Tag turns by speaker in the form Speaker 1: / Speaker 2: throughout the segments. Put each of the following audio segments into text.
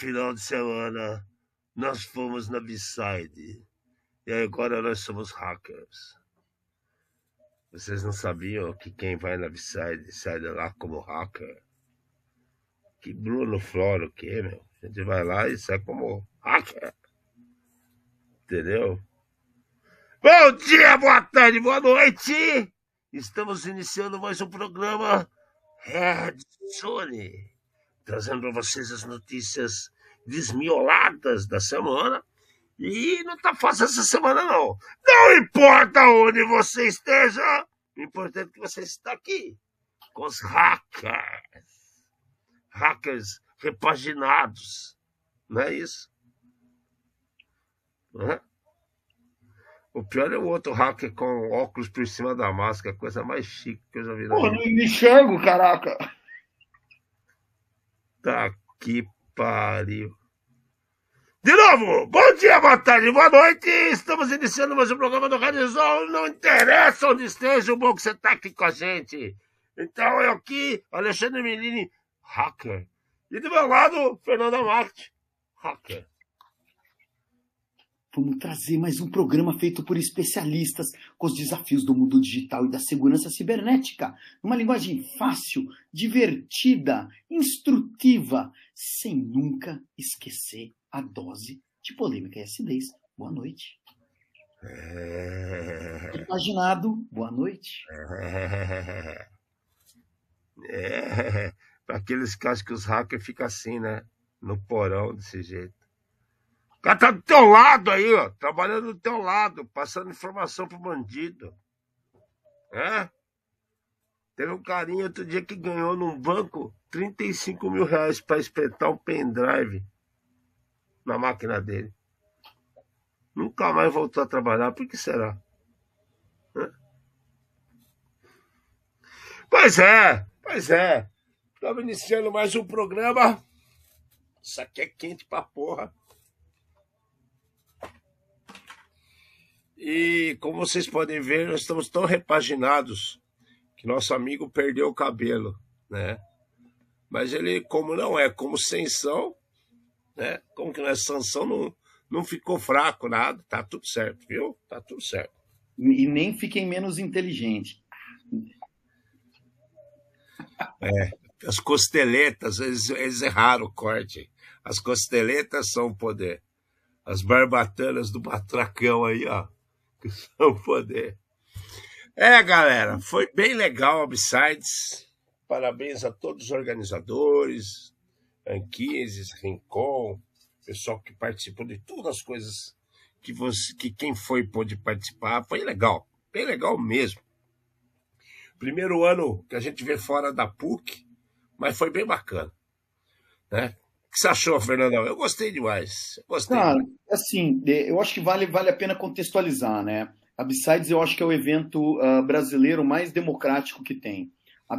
Speaker 1: final de semana nós fomos na B-Side e agora nós somos hackers. Vocês não sabiam que quem vai na B-Side sai de lá como hacker? Que Bruno Flora o quê, meu? A gente vai lá e sai como hacker. Entendeu? Bom dia, boa tarde, boa noite! Estamos iniciando mais um programa Red Zone trazendo para vocês as notícias desmioladas da semana. E não tá fácil essa semana, não. Não importa onde você esteja, o importante é que você está aqui com os hackers. Hackers repaginados. Não é isso? Não é? O pior é o outro hacker com óculos por cima da máscara, coisa mais chique que eu já vi
Speaker 2: Pô, não me enxergo, caraca.
Speaker 1: Tá que pariu. De novo, bom dia, boa tarde, boa noite. Estamos iniciando mais um programa do Rádio Zone. Não interessa onde esteja, o bom que você tá aqui com a gente. Então, eu aqui, Alexandre Melini, hacker. E do meu lado, Fernanda Marte, hacker.
Speaker 2: Vamos trazer mais um programa feito por especialistas com os desafios do mundo digital e da segurança cibernética, numa linguagem fácil, divertida, instrutiva, sem nunca esquecer a dose de polêmica e acidez. Boa noite.
Speaker 1: É...
Speaker 2: Imaginado, boa noite.
Speaker 1: É, para aqueles que acham que os hackers ficam assim, né? No porão, desse jeito. O cara tá do teu lado aí, ó. Trabalhando do teu lado, passando informação pro bandido. É? Teve um carinha outro dia que ganhou num banco 35 mil reais para espetar um pendrive na máquina dele. Nunca mais voltou a trabalhar. Por que será? Hã? Pois é, pois é. Estamos iniciando mais um programa. Isso aqui é quente pra porra. E como vocês podem ver, nós estamos tão repaginados que nosso amigo perdeu o cabelo, né? Mas ele, como não é como Sensão, né? Como que não é Sansão, não, não ficou fraco, nada. Tá tudo certo, viu? Tá tudo certo.
Speaker 2: E nem fiquem menos inteligentes.
Speaker 1: É, as costeletas, eles, eles erraram o corte. As costeletas são o poder. As barbatanas do batracão aí, ó, que são o poder. É, galera, foi bem legal a Upsides. Parabéns a todos os organizadores, Anquises, Rincon, pessoal que participou de todas as coisas que você, que quem foi pôde participar. Foi legal, bem legal mesmo. Primeiro ano que a gente vê fora da PUC, mas foi bem bacana. Né? Que você achou, Fernandão? Eu gostei demais. Gostei.
Speaker 2: Cara, assim, eu acho que vale, vale a pena contextualizar, né? A eu acho que é o evento uh, brasileiro mais democrático que tem. A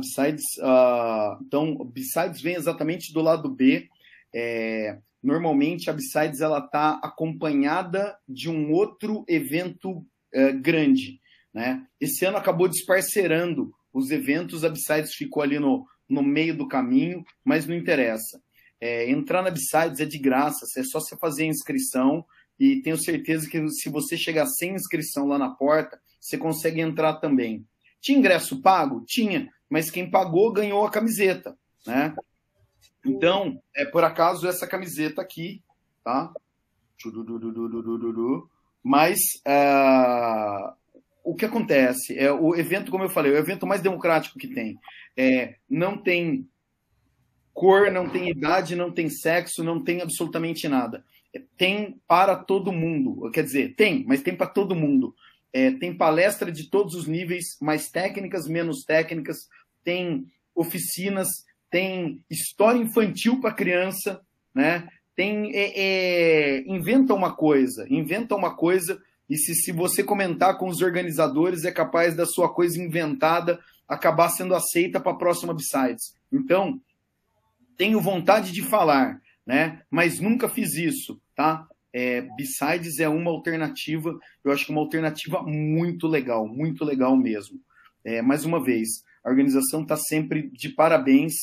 Speaker 2: uh, então, Besides vem exatamente do lado B. É, normalmente a ela está acompanhada de um outro evento uh, grande, né? Esse ano acabou desparcerando os eventos, a ficou ali no, no meio do caminho, mas não interessa. É, entrar na Besides é de graça, é só você fazer a inscrição e tenho certeza que se você chegar sem inscrição lá na porta, você consegue entrar também. Tinha ingresso pago? Tinha, mas quem pagou ganhou a camiseta, né? Então, é por acaso essa camiseta aqui, tá? Mas o que acontece é o evento, como eu falei, é o evento mais democrático que tem. É, não tem cor, não tem idade, não tem sexo, não tem absolutamente nada. Tem para todo mundo. Quer dizer, tem, mas tem para todo mundo. É, tem palestra de todos os níveis, mais técnicas, menos técnicas. Tem oficinas, tem história infantil para criança, né? Tem é, é, inventa uma coisa, inventa uma coisa e se, se você comentar com os organizadores é capaz da sua coisa inventada acabar sendo aceita para a próxima Besides. Então tenho vontade de falar, né? Mas nunca fiz isso, tá? é, Besides é uma alternativa, eu acho que uma alternativa muito legal, muito legal mesmo. É, mais uma vez, a organização está sempre de parabéns,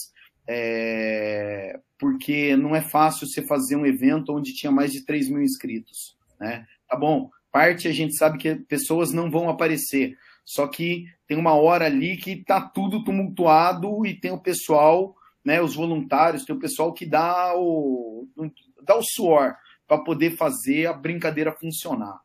Speaker 2: é, porque não é fácil você fazer um evento onde tinha mais de 3 mil inscritos. Né? Tá bom, parte a gente sabe que pessoas não vão aparecer, só que tem uma hora ali que está tudo tumultuado e tem o pessoal, né, os voluntários, tem o pessoal que dá o, dá o suor para poder fazer a brincadeira funcionar.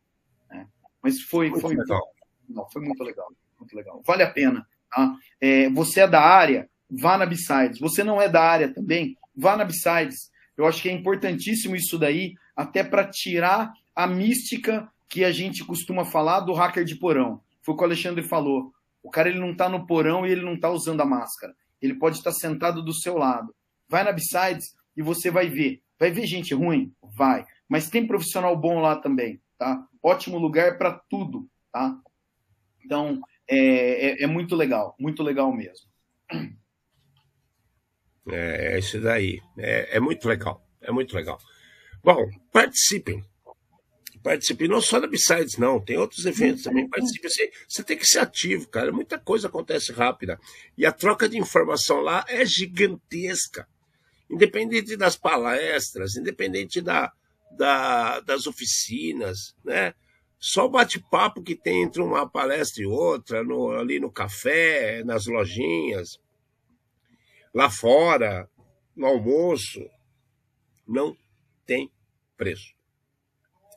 Speaker 2: Né? Mas foi, foi, foi, legal. Não, foi muito legal, muito legal. Vale a pena. Tá? É, você é da área, vá na Besides. Você não é da área também, vá na Besides. Eu acho que é importantíssimo isso daí, até para tirar a mística que a gente costuma falar do hacker de porão. Foi o que o Alexandre falou. O cara ele não está no porão e ele não está usando a máscara. Ele pode estar sentado do seu lado. Vai na Besides e você vai ver. Vai ver gente ruim? Vai. Mas tem profissional bom lá também, tá? Ótimo lugar para tudo, tá? Então, é, é, é, muito legal, muito legal mesmo.
Speaker 1: É, é isso daí. É, é muito legal, é muito legal. Bom, participem. Participe não só da Besides, não. Tem outros eventos também. Participe. Você, você tem que ser ativo, cara. Muita coisa acontece rápida. E a troca de informação lá é gigantesca. Independente das palestras, independente da, da, das oficinas, né? Só o bate-papo que tem entre uma palestra e outra, no, ali no café, nas lojinhas, lá fora, no almoço, não tem preço.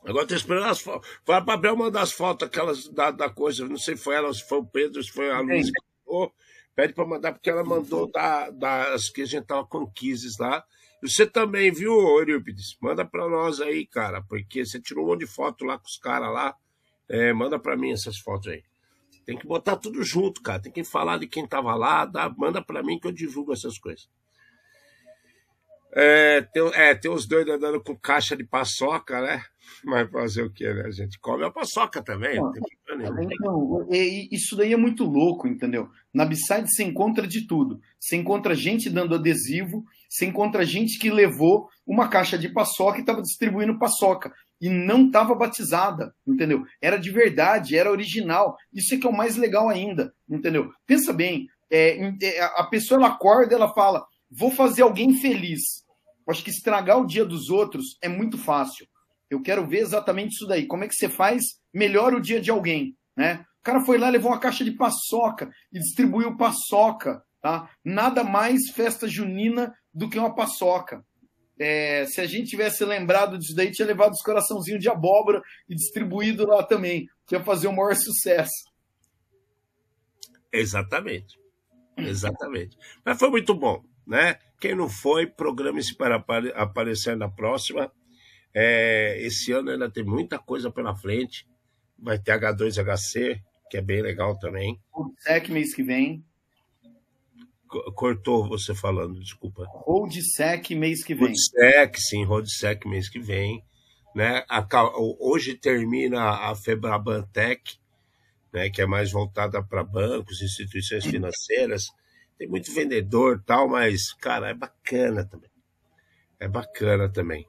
Speaker 1: Agora estou esperando as fotos. Foi a Abel mandar as fotos aquelas da, da coisa, não sei se foi ela, se foi o Pedro, se foi a Luiz que mandou. Pede para mandar, porque ela mandou da, das que a gente tava com quizzes lá. Você também, viu, Eurípides? Manda para nós aí, cara, porque você tirou um monte de foto lá com os caras lá. É, manda para mim essas fotos aí. Tem que botar tudo junto, cara. Tem que falar de quem tava lá, dá, manda para mim que eu divulgo essas coisas. É, tem, é, tem os dois andando com caixa de paçoca, né? Mas fazer o que, né? A gente come a paçoca também. Não,
Speaker 2: não então, isso daí é muito louco, entendeu? Na Bside você encontra de tudo. Você encontra gente dando adesivo, você encontra gente que levou uma caixa de paçoca e estava distribuindo paçoca. E não estava batizada, entendeu? Era de verdade, era original. Isso é que é o mais legal ainda, entendeu? Pensa bem, é, é a pessoa ela acorda ela fala, vou fazer alguém feliz. Acho que estragar o dia dos outros é muito fácil. Eu quero ver exatamente isso daí. Como é que você faz melhor o dia de alguém, né? O cara foi lá, levou uma caixa de paçoca e distribuiu paçoca, tá? Nada mais festa junina do que uma paçoca. É, se a gente tivesse lembrado disso daí, tinha levado os coraçãozinhos de abóbora e distribuído lá também, que ia fazer o maior sucesso.
Speaker 1: Exatamente. Exatamente. Mas foi muito bom, né? Quem não foi, programe-se para aparecer na próxima. É, esse ano ainda tem muita coisa pela frente. Vai ter H2HC, que é bem legal também.
Speaker 2: Sec mês que vem.
Speaker 1: Cortou você falando, desculpa.
Speaker 2: Roadsec mês que vem.
Speaker 1: Roadsec, sim, Roadsec mês que vem. Né? A, hoje termina a Febrabantec, né, que é mais voltada para bancos, instituições financeiras. Tem muito vendedor tal, mas, cara, é bacana também. É bacana também.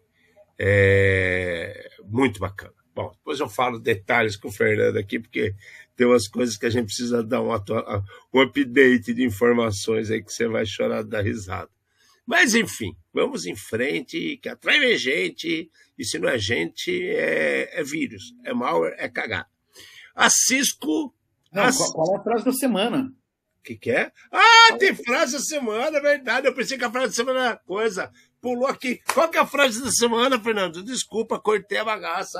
Speaker 1: É muito bacana. Bom, depois eu falo detalhes com o Fernando aqui, porque tem umas coisas que a gente precisa dar um, um update de informações aí que você vai chorar da risada. Mas enfim, vamos em frente, que atrai gente, e se não é gente, é, é vírus, é malware, é cagar. A Cisco.
Speaker 2: Não, a... Qual é a frase da semana?
Speaker 1: Que, que é? Ah, tem frase da semana, é verdade. Eu pensei que a frase da semana era coisa. Pulou aqui. Qual que é a frase da semana, Fernando? Desculpa, cortei a bagaça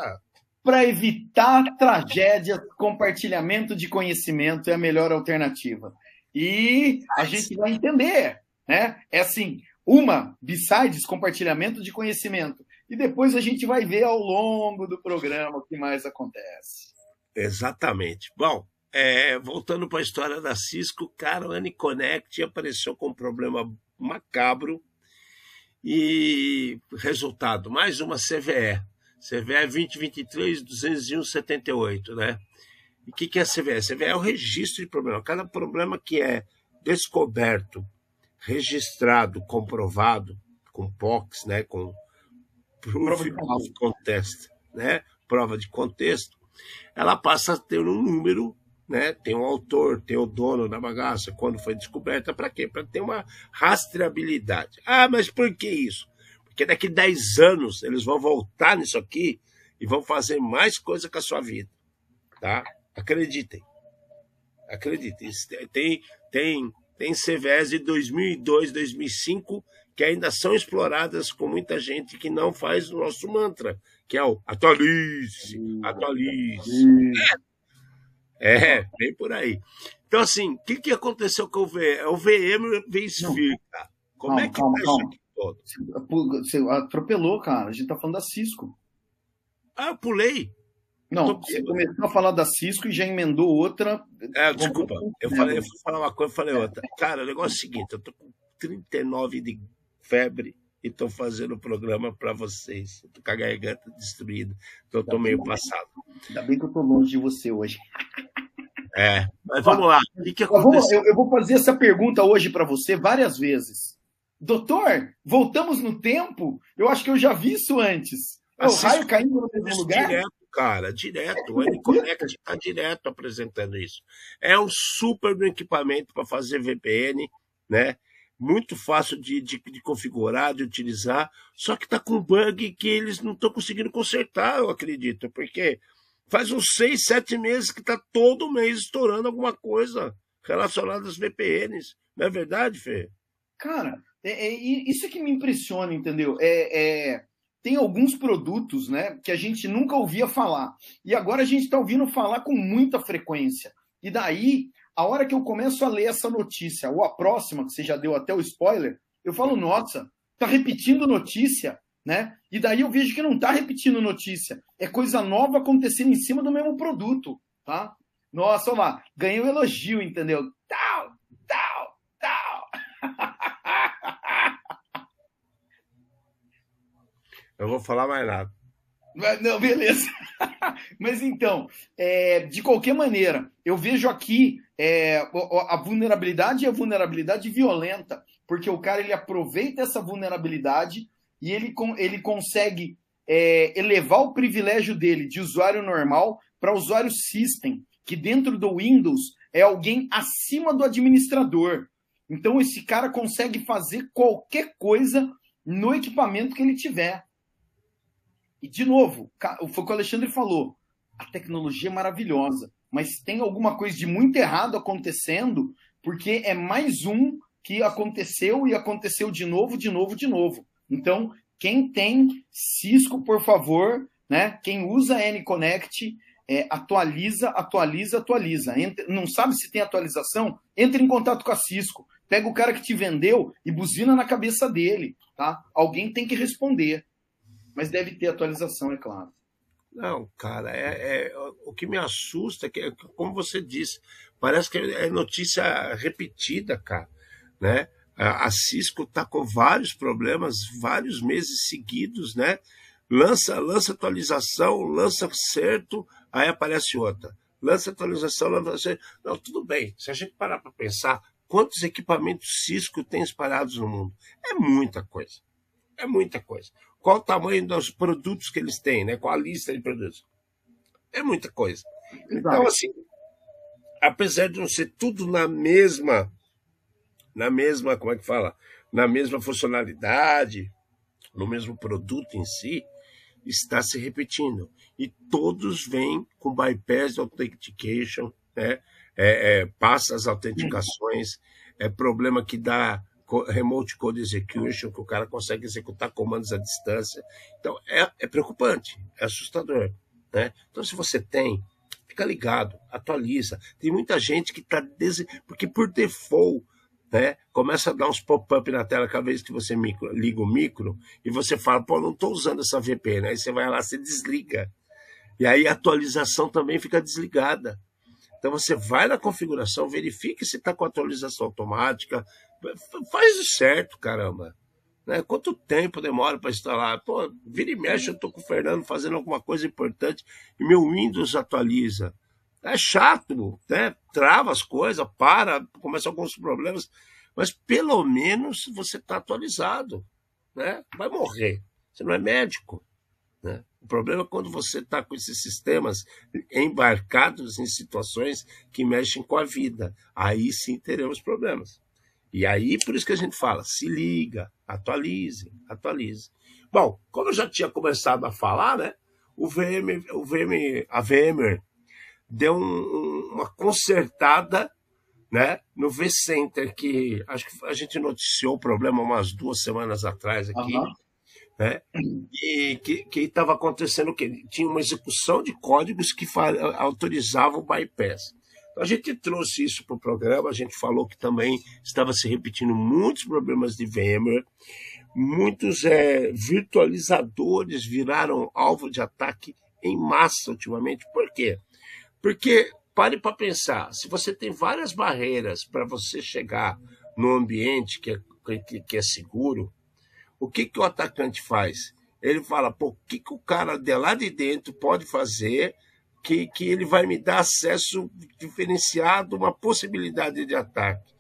Speaker 2: para evitar tragédias, compartilhamento de conhecimento é a melhor alternativa. E a gente vai entender, né? É assim, uma, besides, compartilhamento de conhecimento. E depois a gente vai ver ao longo do programa o que mais acontece.
Speaker 1: Exatamente. Bom, é, voltando para a história da Cisco, cara, o AnyConnect apareceu com um problema macabro e resultado, mais uma CVE. CVE 2023 201 78, né? E o que, que é a CVE? A CVE é o registro de problema. Cada problema que é descoberto, registrado, comprovado, com POX, né? Com proof of contest, né? Prova de contexto, ela passa a ter um número, né? Tem um autor, tem o dono da bagaça, quando foi descoberta, para quê? Para ter uma rastreabilidade. Ah, mas por que isso? Porque daqui 10 anos eles vão voltar nisso aqui e vão fazer mais coisa com a sua vida, tá? Acreditem. Acreditem. Tem, tem, tem CVS de 2002, 2005 que ainda são exploradas com muita gente que não faz o nosso mantra, que é o atualize, atualize. É, é bem por aí. Então, assim, o que, que aconteceu com o VM? O VM veio esfirca. Como calma, é que calma, tá calma. isso
Speaker 2: aqui todo? Você atropelou, cara. A gente tá falando da Cisco.
Speaker 1: Ah, eu pulei.
Speaker 2: Não, você começou a falar da Cisco e já emendou outra.
Speaker 1: É, desculpa. Eu, falei, eu fui falar uma coisa e falei outra. Cara, o negócio é o seguinte: eu tô com 39 de febre e estou fazendo o programa para vocês. Estou com a garganta destruída, então estou meio passado.
Speaker 2: Ainda bem que eu estou longe de você hoje.
Speaker 1: É, mas vamos lá. O que, aconteceu?
Speaker 2: Eu, vou fazer essa pergunta hoje para você várias vezes. Doutor, voltamos no tempo? Eu acho que eu já vi isso antes. É o raio caindo no mesmo lugar?
Speaker 1: Direto, cara, direto. O N-Connect está direto apresentando isso. É um super equipamento para fazer VPN, né? Muito fácil de, de, de, configurar, de utilizar, só que está com bug que eles não estão conseguindo consertar, eu acredito, porque faz uns seis, sete meses que está todo mês estourando alguma coisa relacionada às VPNs. Não é verdade, Fê?
Speaker 2: Cara, é, é, isso é que me impressiona, entendeu? É, é, tem alguns produtos né, que a gente nunca ouvia falar. E agora a gente está ouvindo falar com muita frequência. E daí a hora que eu começo a ler essa notícia, ou a próxima, que você já deu até o spoiler, eu falo, nossa, tá repetindo notícia, né? E daí eu vejo que não tá repetindo notícia. É coisa nova acontecendo em cima do mesmo produto, tá? Nossa, olha lá, ganhei um elogio, entendeu? Tal, tal, tal.
Speaker 1: Eu vou falar mais nada.
Speaker 2: Não, beleza. Mas então, é, de qualquer maneira, eu vejo aqui é, a vulnerabilidade é a vulnerabilidade violenta, porque o cara ele aproveita essa vulnerabilidade e ele, ele consegue é, elevar o privilégio dele de usuário normal para usuário system, que dentro do Windows é alguém acima do administrador. Então esse cara consegue fazer qualquer coisa no equipamento que ele tiver. E, de novo, foi o que o Alexandre falou: a tecnologia é maravilhosa, mas tem alguma coisa de muito errado acontecendo, porque é mais um que aconteceu e aconteceu de novo, de novo, de novo. Então, quem tem Cisco, por favor, né? Quem usa N-Connect, é, atualiza, atualiza, atualiza. Entra, não sabe se tem atualização? Entre em contato com a Cisco. Pega o cara que te vendeu e buzina na cabeça dele, tá? Alguém tem que responder. Mas deve ter atualização, é claro.
Speaker 1: Não, cara, é, é, o que me assusta é que, como você disse, parece que é notícia repetida, cara, né? A Cisco está com vários problemas, vários meses seguidos, né? Lança, lança atualização, lança certo, aí aparece outra. Lança atualização, lança Não, tudo bem. Se a gente parar para pensar, quantos equipamentos Cisco tem espalhados no mundo? É muita coisa. É muita coisa qual o tamanho dos produtos que eles têm, né? qual a lista de produtos. É muita coisa. Então, assim, apesar de não ser tudo na mesma, na mesma, como é que fala? Na mesma funcionalidade, no mesmo produto em si, está se repetindo. E todos vêm com bypass authentication, né? É, é, passa as autenticações, é problema que dá remote code execution, que o cara consegue executar comandos à distância. Então, é, é preocupante, é assustador. Né? Então, se você tem, fica ligado, atualiza. Tem muita gente que está. Des... Porque por default, né, começa a dar uns pop-up na tela cada vez que você micro, liga o micro e você fala, pô, não estou usando essa VPN. Aí você vai lá, você desliga. E aí a atualização também fica desligada. Então você vai na configuração, verifique se está com atualização automática, Faz certo, caramba. Né? Quanto tempo demora para instalar? Pô, vira e mexe, eu estou com o Fernando fazendo alguma coisa importante e meu Windows atualiza. É chato, né? Trava as coisas, para, começa alguns problemas, mas pelo menos você está atualizado. Né? Vai morrer. Você não é médico. Né? O problema é quando você está com esses sistemas embarcados em situações que mexem com a vida. Aí sim teremos problemas. E aí, por isso que a gente fala, se liga, atualize, atualize. Bom, como eu já tinha começado a falar, né? O VM, o VM, a VMware deu um, uma consertada né, no V-Center, que acho que a gente noticiou o problema umas duas semanas atrás aqui, uhum. né, e que estava acontecendo o quê? Tinha uma execução de códigos que autorizavam o bypass. A gente trouxe isso para o programa, a gente falou que também estava se repetindo muitos problemas de VMware, muitos é, virtualizadores viraram alvo de ataque em massa ultimamente. Por quê? Porque pare para pensar, se você tem várias barreiras para você chegar no ambiente que é, que, que é seguro, o que, que o atacante faz? Ele fala, pô, o que, que o cara de lá de dentro pode fazer que, que ele vai me dar acesso diferenciado, uma possibilidade de ataque?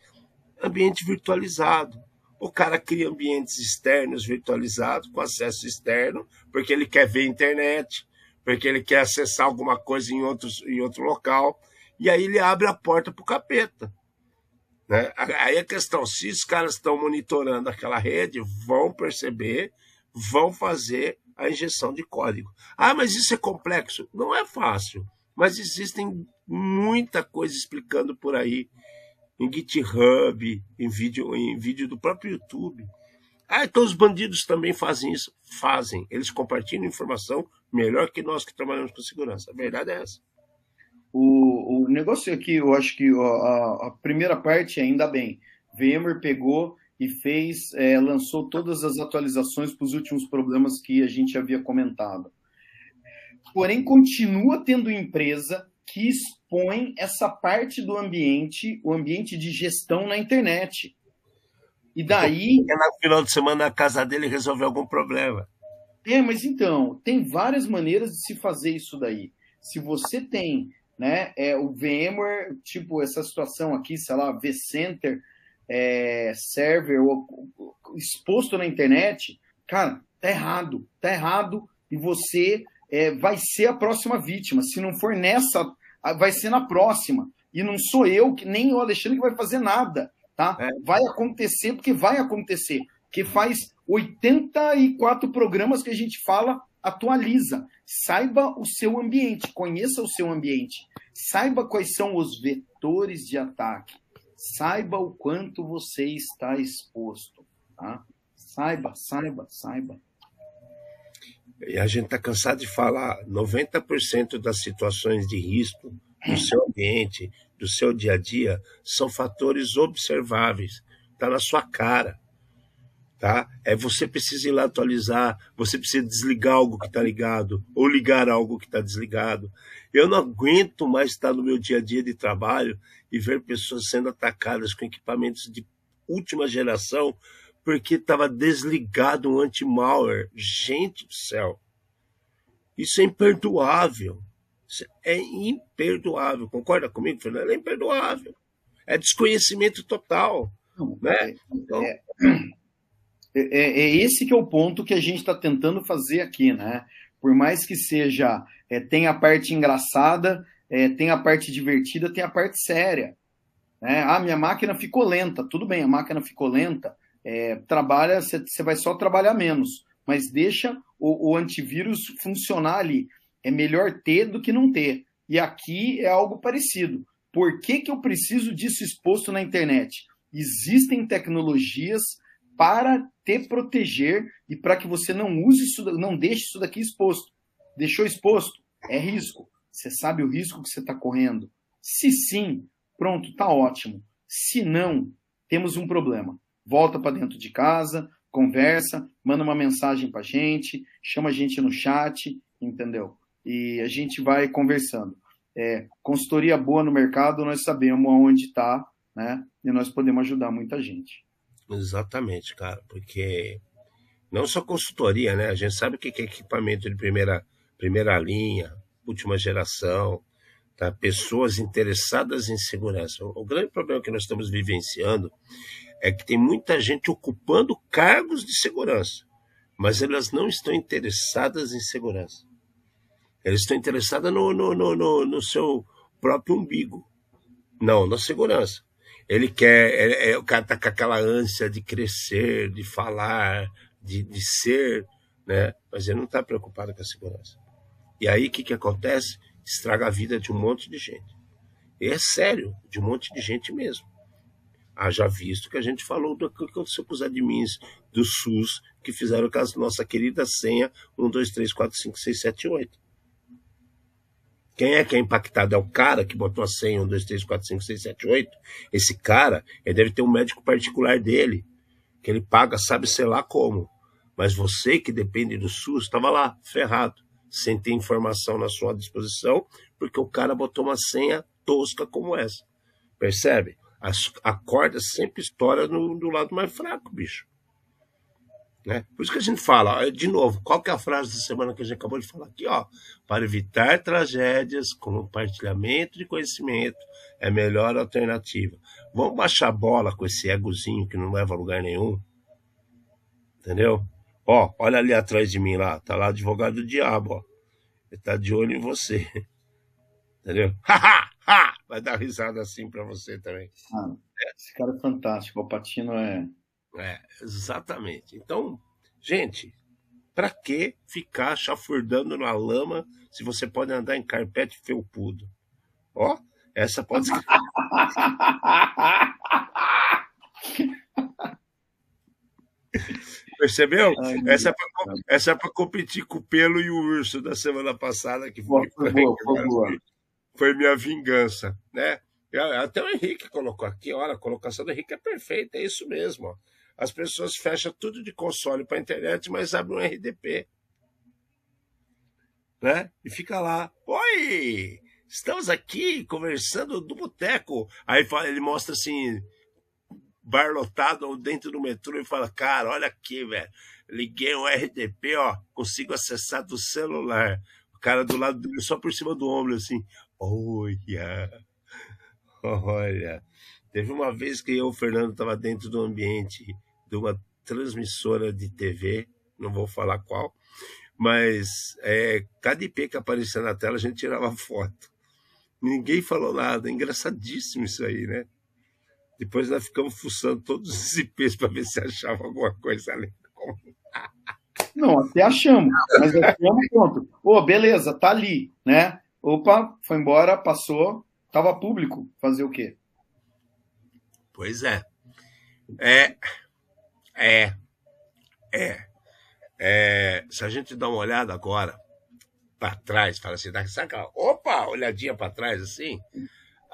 Speaker 1: Ambiente virtualizado. O cara cria ambientes externos virtualizados, com acesso externo, porque ele quer ver internet, porque ele quer acessar alguma coisa em, outros, em outro local, e aí ele abre a porta para o capeta. Né? Aí a questão, se os caras estão monitorando aquela rede, vão perceber, vão fazer a injeção de código. Ah, mas isso é complexo. Não é fácil, mas existem muita coisa explicando por aí em GitHub, em vídeo, em vídeo do próprio YouTube. Ah, então os bandidos também fazem isso? Fazem. Eles compartilham informação melhor que nós que trabalhamos com segurança. A verdade é essa.
Speaker 2: O, o negócio aqui, eu acho que a, a primeira parte, ainda bem, VMware pegou e fez, é, lançou todas as atualizações para os últimos problemas que a gente havia comentado. Porém, continua tendo empresa que expõe essa parte do ambiente, o ambiente de gestão na internet. E daí.
Speaker 1: É no final de semana a casa dele resolveu algum problema.
Speaker 2: É, mas então, tem várias maneiras de se fazer isso daí. Se você tem né, é, o VMware, tipo essa situação aqui, sei lá, vCenter, é, server exposto na internet, cara, tá errado, tá errado e você é, vai ser a próxima vítima. Se não for nessa, vai ser na próxima. E não sou eu, nem o Alexandre que vai fazer nada tá? É. Vai acontecer porque vai acontecer. Que faz 84 programas que a gente fala, atualiza. Saiba o seu ambiente, conheça o seu ambiente. Saiba quais são os vetores de ataque. Saiba o quanto você está exposto, tá? Saiba, saiba, saiba.
Speaker 1: E a gente está cansado de falar, 90% das situações de risco no seu ambiente, do seu dia a dia são fatores observáveis, está na sua cara. Tá? É você precisa ir lá atualizar, você precisa desligar algo que está ligado ou ligar algo que está desligado. Eu não aguento mais estar no meu dia a dia de trabalho e ver pessoas sendo atacadas com equipamentos de última geração porque estava desligado um anti-malware. Gente do céu, isso é imperdoável. Isso é imperdoável. Concorda comigo, Fernando? É imperdoável. É desconhecimento total. Não, né? É, então...
Speaker 2: É, é, é, esse que é o ponto que a gente está tentando fazer aqui, né? Por mais que seja, é, tem a parte engraçada, é, tem a parte divertida, tem a parte séria. Né? Ah, minha máquina ficou lenta. Tudo bem, a máquina ficou lenta. É, trabalha, você vai só trabalhar menos, mas deixa o, o antivírus funcionar ali é melhor ter do que não ter. E aqui é algo parecido. Por que, que eu preciso disso exposto na internet? Existem tecnologias para te proteger e para que você não use isso, não deixe isso daqui exposto. Deixou exposto? É risco. Você sabe o risco que você está correndo? Se sim, pronto, tá ótimo. Se não, temos um problema. Volta para dentro de casa, conversa, manda uma mensagem para gente, chama a gente no chat, entendeu? e a gente vai conversando. É, consultoria boa no mercado, nós sabemos aonde está, né? E nós podemos ajudar muita gente.
Speaker 1: Exatamente, cara, porque não só consultoria, né? A gente sabe o que é equipamento de primeira, primeira linha, última geração, tá? pessoas interessadas em segurança. O grande problema que nós estamos vivenciando é que tem muita gente ocupando cargos de segurança, mas elas não estão interessadas em segurança. Elas estão interessadas no, no, no, no, no seu próprio umbigo. Não, na segurança. Ele quer, é, é, o cara está com aquela ânsia de crescer, de falar, de, de ser, né? Mas ele não está preocupado com a segurança. E aí o que, que acontece? Estraga a vida de um monte de gente. E é sério, de um monte de gente mesmo. Haja visto que a gente falou do que aconteceu com os admins do SUS que fizeram com a nossa querida senha 1, 2, 3, 4, 5, 6, 7, 8. Quem é que é impactado? É o cara que botou a senha 1, 2, 3, 4, 5, 6, 7, 8. Esse cara, ele deve ter um médico particular dele, que ele paga, sabe sei lá como. Mas você que depende do SUS, estava lá, ferrado, sem ter informação na sua disposição, porque o cara botou uma senha tosca como essa. Percebe? A, a corda sempre estoura no, do lado mais fraco, bicho. Né? Por isso que a gente fala, de novo, qual que é a frase da semana que a gente acabou de falar aqui? Ó, para evitar tragédias, compartilhamento de conhecimento é a melhor alternativa. Vamos baixar a bola com esse egozinho que não leva a lugar nenhum. Entendeu? Ó, olha ali atrás de mim lá, tá lá o advogado do diabo, ó. Ele tá de olho em você. Entendeu? Vai dar risada assim para você também.
Speaker 2: Ah, esse cara é fantástico, o Patino é
Speaker 1: é, exatamente. Então, gente, para que ficar chafurdando na lama se você pode andar em carpete felpudo? Ó, essa pode ser. Percebeu? Ai, essa, é pra, essa é para competir com o pelo e o urso da semana passada, que foi,
Speaker 2: boa, foi, boa,
Speaker 1: foi minha vingança, né? Até o Henrique colocou aqui, olha, a colocação do Henrique é perfeita, é isso mesmo. Ó as pessoas fecham tudo de console para internet, mas abrem um RDP. Né? E fica lá. Oi! Estamos aqui conversando do boteco. Aí ele mostra assim, bar lotado dentro do metrô e fala: Cara, olha aqui, velho. Liguei um RDP, ó, consigo acessar do celular. O cara do lado dele, só por cima do ombro, assim. Olha, olha. Teve uma vez que eu o Fernando estava dentro do ambiente de uma transmissora de TV, não vou falar qual, mas é, cada IP que aparecia na tela a gente tirava foto. Ninguém falou nada, engraçadíssimo isso aí, né? Depois nós ficamos fuçando todos os IPs para ver se achava alguma coisa ali.
Speaker 2: Não, até achamos, mas achamos pronto. Pô, beleza, tá ali, né? Opa, foi embora, passou, tava público. Fazer o quê?
Speaker 1: Pois é. É, é, é, é. Se a gente dá uma olhada agora para trás, fala assim, sabe aquela, opa, olhadinha para trás assim,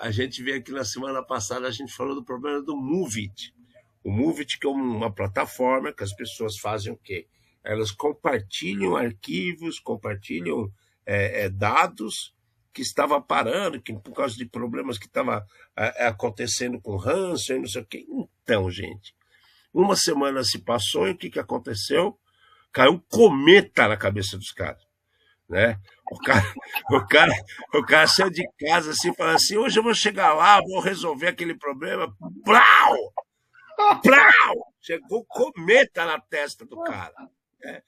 Speaker 1: a gente vê aqui na semana passada, a gente falou do problema do Movit. O Movit que é uma plataforma que as pessoas fazem o quê? Elas compartilham arquivos, compartilham é, é, dados que estava parando, que por causa de problemas que estava é, acontecendo com ransom e não sei o quê. Então, gente, uma semana se passou e o que, que aconteceu? Caiu um cometa na cabeça dos caras. Né? O cara, o cara, o cara saiu de casa assim, falando assim: hoje eu vou chegar lá, vou resolver aquele problema. Plau! Plau! Chegou cometa na testa do cara. É,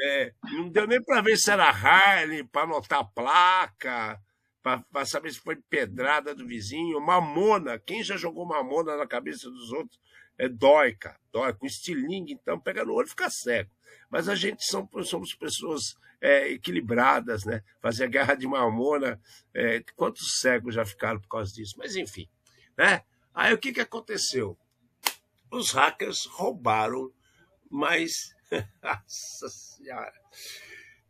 Speaker 1: é, não deu nem para ver se era Harley, para anotar a placa, para saber se foi pedrada do vizinho. Mamona, quem já jogou mamona na cabeça dos outros é, dói, cara, dói. Com estilingue, então, pega no olho e fica cego. Mas a gente são, somos pessoas é, equilibradas, né? Fazer a guerra de mamona, é, quantos cegos já ficaram por causa disso? Mas enfim, né? Aí o que, que aconteceu? Os hackers roubaram mais. Nossa Senhora!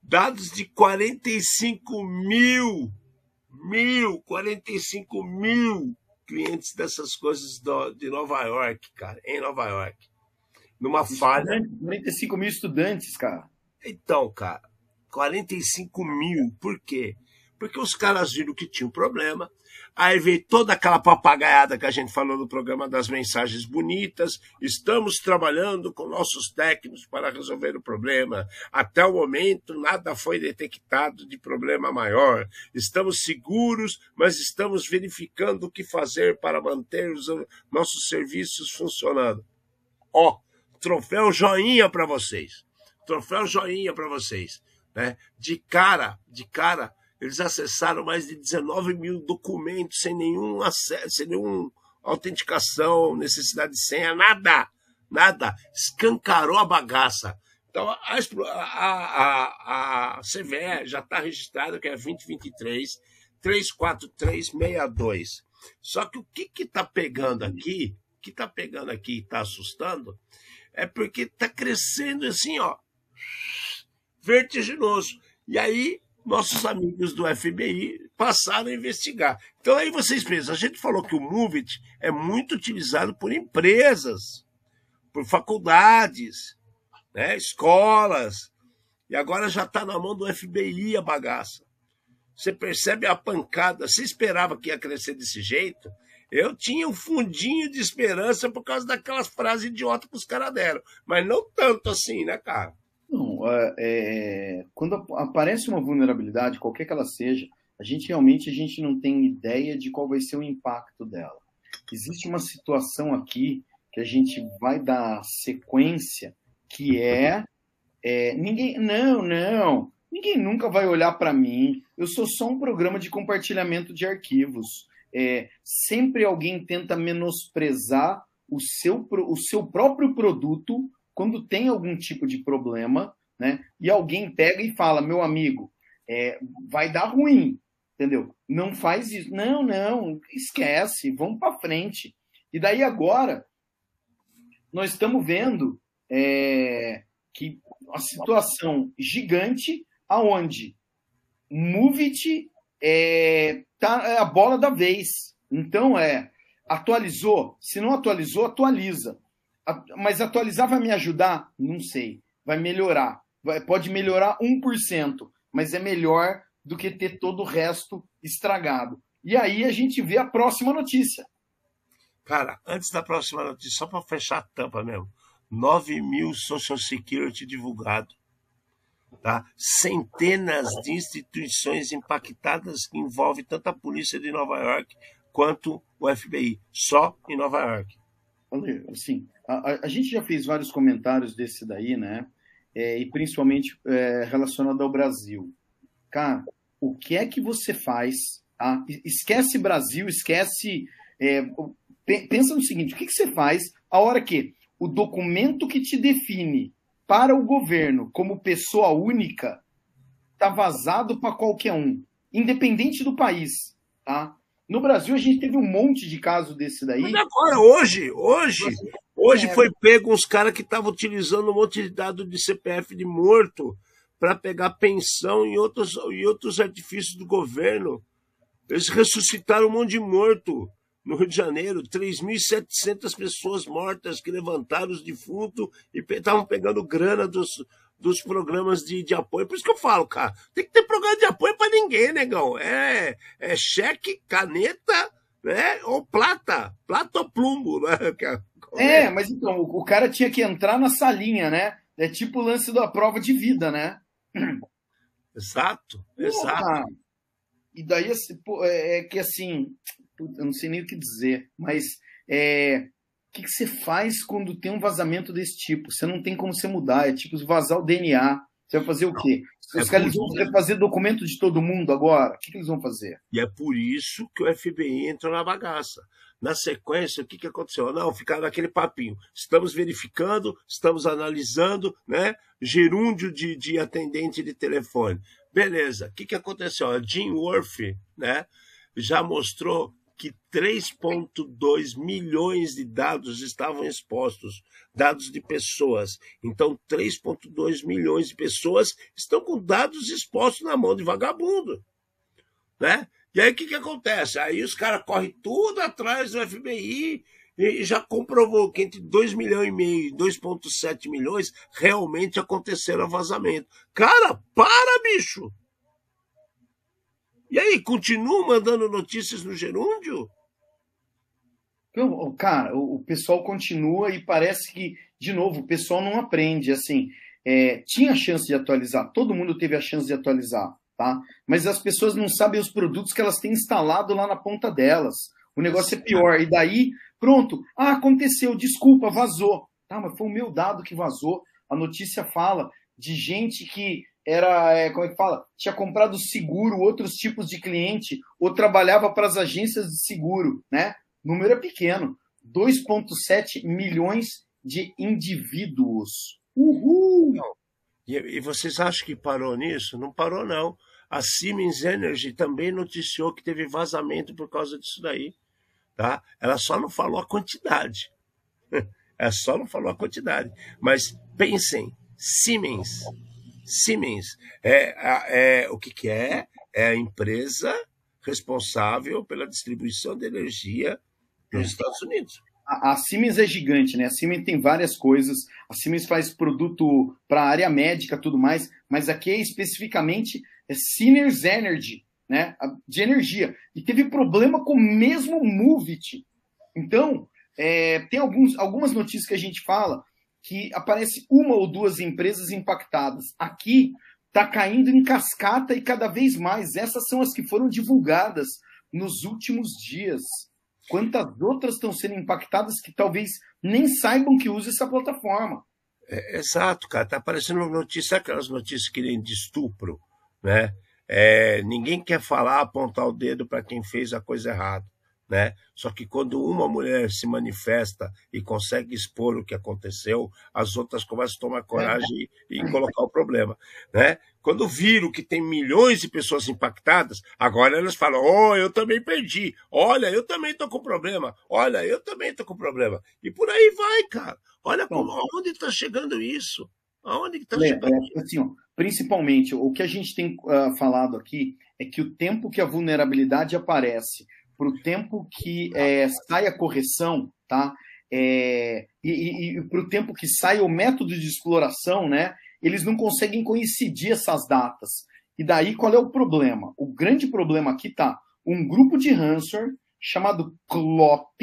Speaker 1: Dados de 45 mil, mil, 45 mil clientes dessas coisas do, de Nova York, cara, em Nova York. Numa falha.
Speaker 2: 45 mil estudantes, cara.
Speaker 1: Então, cara, 45 mil. Por quê? Porque os caras viram que tinha um problema, Aí veio toda aquela papagaiada que a gente falou no programa das mensagens bonitas. Estamos trabalhando com nossos técnicos para resolver o problema. Até o momento, nada foi detectado de problema maior. Estamos seguros, mas estamos verificando o que fazer para manter os nossos serviços funcionando. Ó, troféu joinha para vocês. troféu joinha para vocês. Né? De cara, de cara, eles acessaram mais de 19 mil documentos sem nenhum acesso, sem nenhuma autenticação, necessidade de senha, nada, nada. Escancarou a bagaça. Então, a, a, a, a CVE já está registrada, que é 2023 34362. Só que o que está pegando aqui, o que está pegando aqui e está assustando, é porque está crescendo assim, ó, vertiginoso. E aí, nossos amigos do FBI passaram a investigar. Então aí vocês pensam, a gente falou que o Movit é muito utilizado por empresas, por faculdades, né, escolas, e agora já está na mão do FBI a bagaça. Você percebe a pancada. Você esperava que ia crescer desse jeito? Eu tinha um fundinho de esperança por causa daquelas frases idiotas que os caras deram. Mas não tanto assim, né, cara?
Speaker 2: Não, é, é, quando aparece uma vulnerabilidade, qualquer que ela seja, a gente realmente a gente não tem ideia de qual vai ser o impacto dela. Existe uma situação aqui que a gente vai dar sequência, que é, é ninguém, não, não, Ninguém nunca vai olhar para mim. Eu sou só um programa de compartilhamento de arquivos. É, sempre alguém tenta menosprezar o seu, o seu próprio produto quando tem algum tipo de problema, né? E alguém pega e fala, meu amigo, é, vai dar ruim, entendeu? Não faz isso. Não, não, esquece, vamos para frente. E daí agora nós estamos vendo é, que a situação gigante aonde Movit é, tá é a bola da vez. Então é atualizou. Se não atualizou, atualiza. Mas atualizar vai me ajudar? Não sei. Vai melhorar. Vai, pode melhorar 1%, mas é melhor do que ter todo o resto estragado. E aí a gente vê a próxima notícia.
Speaker 1: Cara, antes da próxima notícia, só para fechar a tampa mesmo. 9 mil Social Security divulgado. Tá? Centenas de instituições impactadas que envolvem tanto a polícia de Nova York quanto o FBI, só em Nova York.
Speaker 2: Assim, a, a gente já fez vários comentários desse daí, né? É, e principalmente é, relacionado ao Brasil. Cara, o que é que você faz? Ah, esquece Brasil, esquece. É, pensa no seguinte: o que, que você faz a hora que o documento que te define para o governo como pessoa única está vazado para qualquer um, independente do país, tá? No Brasil a gente teve um monte de casos desse daí. Mas
Speaker 1: agora, hoje, hoje, hoje é... foi pego uns caras que estavam utilizando um monte de dados de CPF de morto para pegar pensão em outros, em outros artifícios do governo. Eles ressuscitaram um monte de morto no Rio de Janeiro, 3.700 pessoas mortas que levantaram os defuntos e estavam pegando grana dos, dos programas de, de apoio. Por isso que eu falo, cara, tem que ter programa de apoio para ninguém, negão. É, é cheque, caneta, né? Ou plata, plata ou plumbo, né?
Speaker 2: É, é, mas então, o, cara tinha que entrar na salinha, né? É tipo o lance da prova de vida, né?
Speaker 1: Exato, exato.
Speaker 2: E daí, assim, é, é que assim, eu não sei nem o que dizer, mas é, o que, que, você faz quando tem um vazamento desse tipo? Você não tem como você mudar, é tipo vazar o DNA. Você vai fazer o quê? Os é caras vão fazer documento de todo mundo agora? O que, que, eles vão fazer?
Speaker 1: E é por isso que o FBI entrou na bagaça. Na sequência, o que, que aconteceu? Não, ficaram naquele papinho. Estamos verificando, estamos analisando, né? Gerúndio de, de atendente de telefone. Beleza. O que, que aconteceu? A Jim Worth, né? Já mostrou que 3,2 milhões de dados estavam expostos, dados de pessoas. Então, 3,2 milhões de pessoas estão com dados expostos na mão de vagabundo. Né? E aí o que, que acontece? Aí os caras correm tudo atrás do FBI e já comprovou que entre 2 milhões e meio e 2,7 milhões realmente aconteceram vazamento. Cara, para, bicho! E aí, continuam mandando notícias no gerúndio?
Speaker 2: Cara, o pessoal continua e parece que, de novo, o pessoal não aprende. Assim, é, tinha chance de atualizar, todo mundo teve a chance de atualizar, tá? Mas as pessoas não sabem os produtos que elas têm instalado lá na ponta delas. O negócio é pior. E daí, pronto, ah, aconteceu, desculpa, vazou. Tá, mas foi o meu dado que vazou. A notícia fala de gente que era, é, como é que fala? Tinha comprado seguro, outros tipos de cliente, ou trabalhava para as agências de seguro, né? O número é pequeno. 2,7 milhões de indivíduos. Uhul!
Speaker 1: E, e vocês acham que parou nisso? Não parou, não. A Siemens Energy também noticiou que teve vazamento por causa disso daí. Tá? Ela só não falou a quantidade. Ela só não falou a quantidade. Mas pensem, Siemens. Siemens é, é o que, que é? É a empresa responsável pela distribuição de energia nos Estados Unidos.
Speaker 2: A, a Siemens é gigante, né? A Siemens tem várias coisas. A Siemens faz produto para a área médica tudo mais, mas aqui é especificamente é Siemens Energy, né? De energia. E teve problema com o mesmo Movit. Então, é, tem alguns, algumas notícias que a gente fala que aparece uma ou duas empresas impactadas. Aqui está caindo em cascata e cada vez mais. Essas são as que foram divulgadas nos últimos dias. Quantas outras estão sendo impactadas que talvez nem saibam que usa essa plataforma?
Speaker 1: É, exato, cara. Tá aparecendo notícia, aquelas notícias que nem de estupro, né? É, ninguém quer falar, apontar o dedo para quem fez a coisa errada né? Só que quando uma mulher se manifesta e consegue expor o que aconteceu, as outras começam a tomar coragem e, e colocar o problema, né? Quando viram que tem milhões de pessoas impactadas, agora elas falam: "Oh, eu também perdi. Olha, eu também tô com problema. Olha, eu também tô com problema". E por aí vai, cara. Olha como, aonde está chegando isso? Aonde está chegando?
Speaker 2: É, assim, ó, principalmente, o que a gente tem uh, falado aqui é que o tempo que a vulnerabilidade aparece para o tempo que é, sai a correção, tá? É, e, e, e para o tempo que sai o método de exploração, né? Eles não conseguem coincidir essas datas. E daí qual é o problema? O grande problema aqui tá um grupo de ransomware chamado Clop,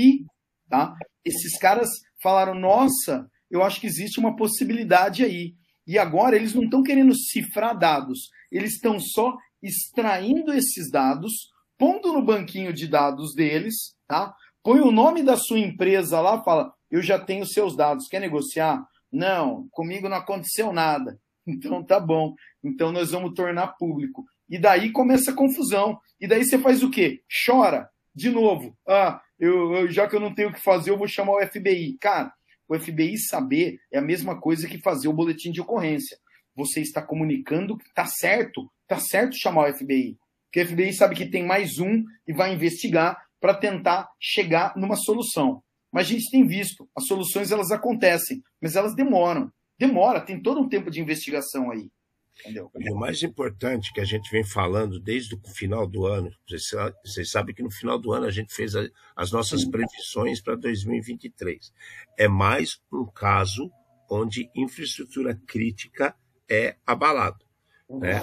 Speaker 2: tá? Esses caras falaram: nossa, eu acho que existe uma possibilidade aí. E agora eles não estão querendo cifrar dados, eles estão só extraindo esses dados, pondo no banquinho de dados deles, tá? Põe o nome da sua empresa lá, fala: "Eu já tenho seus dados, quer negociar?" Não, comigo não aconteceu nada. Então tá bom. Então nós vamos tornar público. E daí começa a confusão. E daí você faz o quê? Chora de novo. Ah, eu, eu já que eu não tenho o que fazer, eu vou chamar o FBI. Cara, o FBI saber é a mesma coisa que fazer o boletim de ocorrência. Você está comunicando que tá certo, tá certo chamar o FBI. Porque o FBI sabe que tem mais um e vai investigar para tentar chegar numa solução. Mas a gente tem visto, as soluções elas acontecem, mas elas demoram. Demora, tem todo um tempo de investigação aí. Entendeu?
Speaker 1: E o mais importante que a gente vem falando desde o final do ano, vocês sabem que no final do ano a gente fez as nossas previsões para 2023. É mais um caso onde infraestrutura crítica é abalado. Né?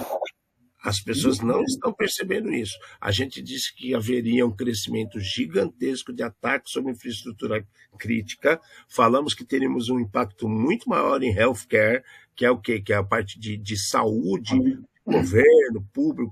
Speaker 1: As pessoas não estão percebendo isso. A gente disse que haveria um crescimento gigantesco de ataques sobre infraestrutura crítica. Falamos que teríamos um impacto muito maior em healthcare, que é o quê? Que é a parte de, de saúde, governo, público,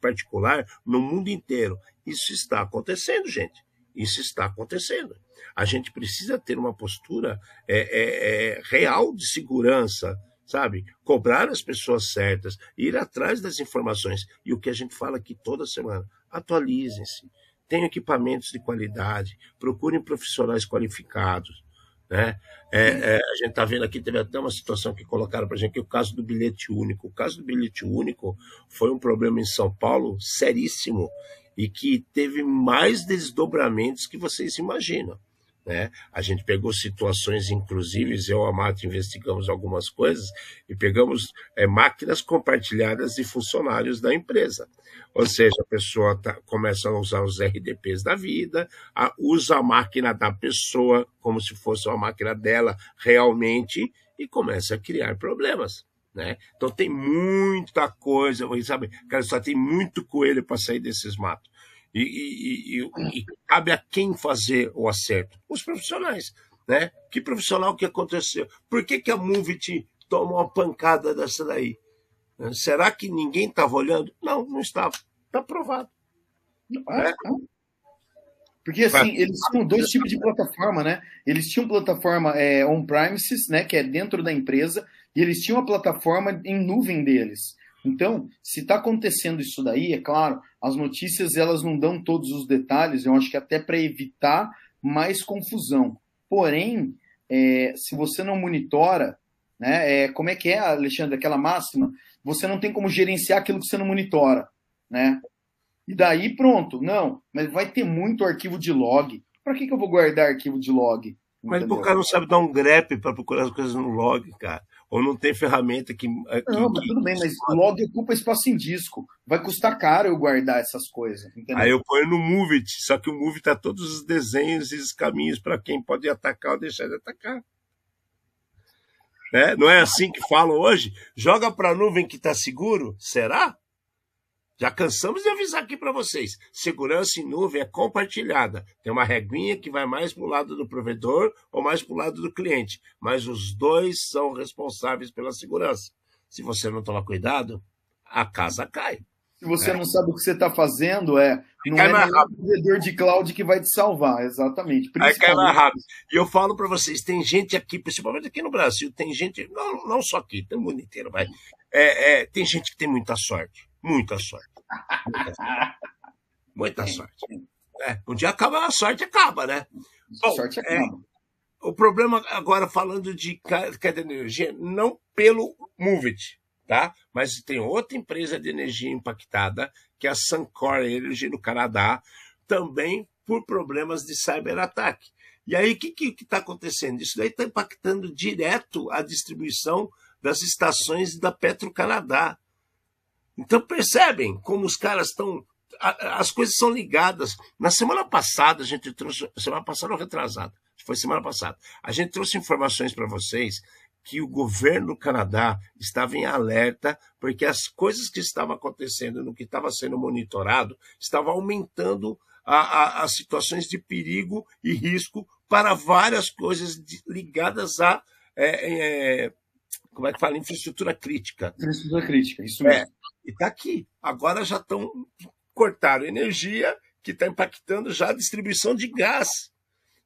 Speaker 1: particular, no mundo inteiro. Isso está acontecendo, gente. Isso está acontecendo. A gente precisa ter uma postura é, é, é, real de segurança, sabe? Cobrar as pessoas certas, ir atrás das informações. E o que a gente fala aqui toda semana, atualizem-se, tenham equipamentos de qualidade, procurem profissionais qualificados. Né? É, é, a gente está vendo aqui, teve até uma situação que colocaram para a gente, que é o caso do bilhete único. O caso do bilhete único foi um problema em São Paulo seríssimo e que teve mais desdobramentos que vocês imaginam. Né? A gente pegou situações, inclusive, eu e a Mata investigamos algumas coisas e pegamos é, máquinas compartilhadas de funcionários da empresa. Ou seja, a pessoa tá, começa a usar os RDPs da vida, a, usa a máquina da pessoa como se fosse uma máquina dela realmente e começa a criar problemas. Né? Então tem muita coisa, sabe? Cara, só tem muito coelho para sair desses matos. E, e, e, e, cabe a quem fazer o acerto? Os profissionais. Né? Que profissional que aconteceu? Por que, que a Movit tomou uma pancada dessa daí? Será que ninguém estava olhando? Não, não estava. Está provado.
Speaker 2: Ah, é. Porque assim, eles tinham dois tipos de plataforma, né? Eles tinham plataforma é, on-premises, né? Que é dentro da empresa, E eles tinham a plataforma em nuvem deles. Então, se está acontecendo isso daí, é claro, as notícias elas não dão todos os detalhes, eu acho que até para evitar mais confusão. Porém, é, se você não monitora, né, é, como é que é, Alexandre, aquela máxima? Você não tem como gerenciar aquilo que você não monitora, né? E daí pronto, não, mas vai ter muito arquivo de log. Para que, que eu vou guardar arquivo de log?
Speaker 1: Mas o cara não sabe dar um grep para procurar as coisas no log, cara. Ou não tem ferramenta que.
Speaker 2: que não, mas tudo bem, mas log ocupa espaço em disco. Vai custar caro eu guardar essas coisas. Entendeu?
Speaker 1: Aí eu ponho no Movit, só que o Movit tá todos os desenhos e os caminhos para quem pode atacar ou deixar de atacar. É, não é assim que falam hoje? Joga para a nuvem que está seguro? Será? Já cansamos de avisar aqui para vocês. Segurança em nuvem é compartilhada. Tem uma reguinha que vai mais para o lado do provedor ou mais para o lado do cliente. Mas os dois são responsáveis pela segurança. Se você não tomar cuidado, a casa cai.
Speaker 2: Se você é. não sabe o que você está fazendo, é não cai é o provedor de cloud que vai te salvar, exatamente.
Speaker 1: Aí cai mais rápido. E eu falo para vocês, tem gente aqui, principalmente aqui no Brasil, tem gente, não, não só aqui, tem o mundo inteiro, vai. É, é, tem gente que tem muita sorte, muita sorte. Muita sorte. É, um dia acaba a sorte, acaba, né?
Speaker 2: Bom, sorte é, acaba. É,
Speaker 1: o problema agora, falando de queda de energia, não pelo Movit, tá? Mas tem outra empresa de energia impactada, que é a Suncor Energy, no Canadá, também por problemas de cyberataque. E aí, o que está acontecendo? Isso daí está impactando direto a distribuição das estações da Petro Canadá. Então percebem como os caras estão. As coisas são ligadas. Na semana passada, a gente trouxe. Semana passada ou retrasada? Foi semana passada. A gente trouxe informações para vocês que o governo do Canadá estava em alerta porque as coisas que estavam acontecendo no que estava sendo monitorado estavam aumentando as situações de perigo e risco para várias coisas ligadas a é, é, como é que fala? Infraestrutura crítica.
Speaker 2: Infraestrutura crítica, isso mesmo. É,
Speaker 1: e está aqui. Agora já estão cortaram energia, que está impactando já a distribuição de gás.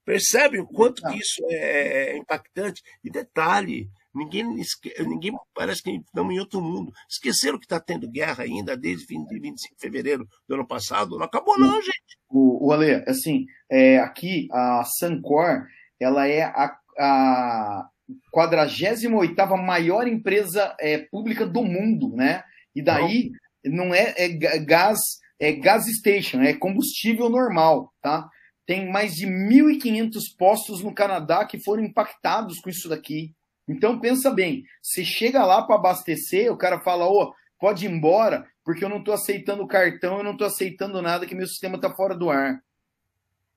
Speaker 1: Percebem o quanto que isso é, é, é impactante? E detalhe, ninguém, esque... ninguém parece que estamos em outro mundo. Esqueceram que está tendo guerra ainda desde 20, 25 de fevereiro do ano passado? Não acabou não, gente.
Speaker 2: O, o Ale, assim, é, aqui a Sancor, ela é a, a 48ª maior empresa é, pública do mundo, né? E daí não, não é, é, gás, é gas station, é combustível normal, tá? Tem mais de 1.500 postos no Canadá que foram impactados com isso daqui. Então pensa bem, você chega lá para abastecer, o cara fala, ô, pode ir embora, porque eu não estou aceitando cartão, eu não estou aceitando nada, que meu sistema está fora do ar.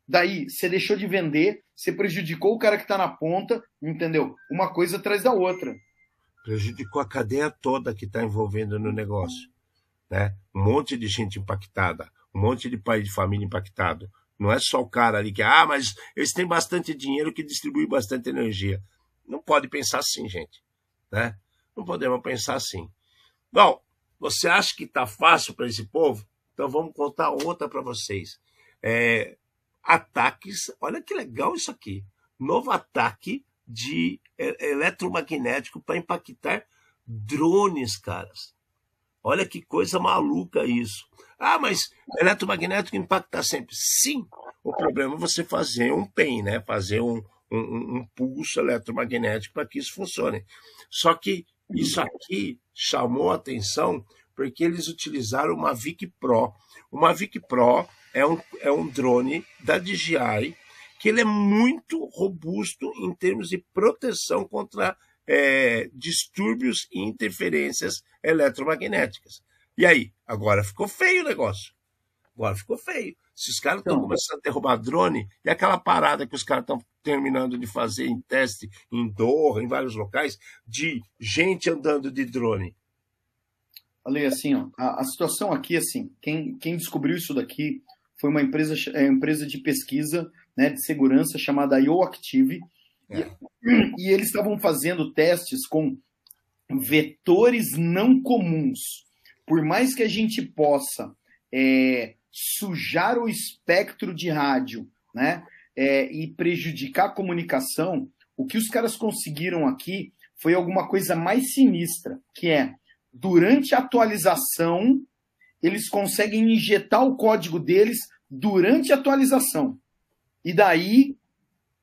Speaker 2: Daí, você deixou de vender, você prejudicou o cara que está na ponta, entendeu? Uma coisa atrás da outra.
Speaker 1: Prejudicou a cadeia toda que está envolvendo no negócio. Né? Um monte de gente impactada, um monte de pai de família impactado. Não é só o cara ali que, ah, mas eles têm bastante dinheiro que distribui bastante energia. Não pode pensar assim, gente. Né? Não podemos pensar assim. Bom, você acha que está fácil para esse povo? Então vamos contar outra para vocês. É, ataques. Olha que legal isso aqui. Novo ataque de eletromagnético para impactar drones, caras. Olha que coisa maluca isso. Ah, mas eletromagnético impacta sempre. Sim. O problema é você fazer um PEN, né? Fazer um, um, um pulso eletromagnético para que isso funcione. Só que isso aqui chamou a atenção porque eles utilizaram uma Vic Pro. Uma Vic Pro é um, é um drone da DJI que ele é muito robusto em termos de proteção contra é, distúrbios e interferências eletromagnéticas. E aí? Agora ficou feio o negócio. Agora ficou feio. Se os caras estão então, começando a derrubar drone, e aquela parada que os caras estão terminando de fazer em teste em Doha, em vários locais, de gente andando de drone.
Speaker 2: Ale, assim, ó, a, a, situação aqui, assim, quem, quem descobriu isso daqui foi uma empresa, é, empresa de pesquisa né, de segurança chamada IOActive, é. e, e eles estavam fazendo testes com vetores não comuns. Por mais que a gente possa é, sujar o espectro de rádio né, é, e prejudicar a comunicação, o que os caras conseguiram aqui foi alguma coisa mais sinistra, que é durante a atualização eles conseguem injetar o código deles durante a atualização. E daí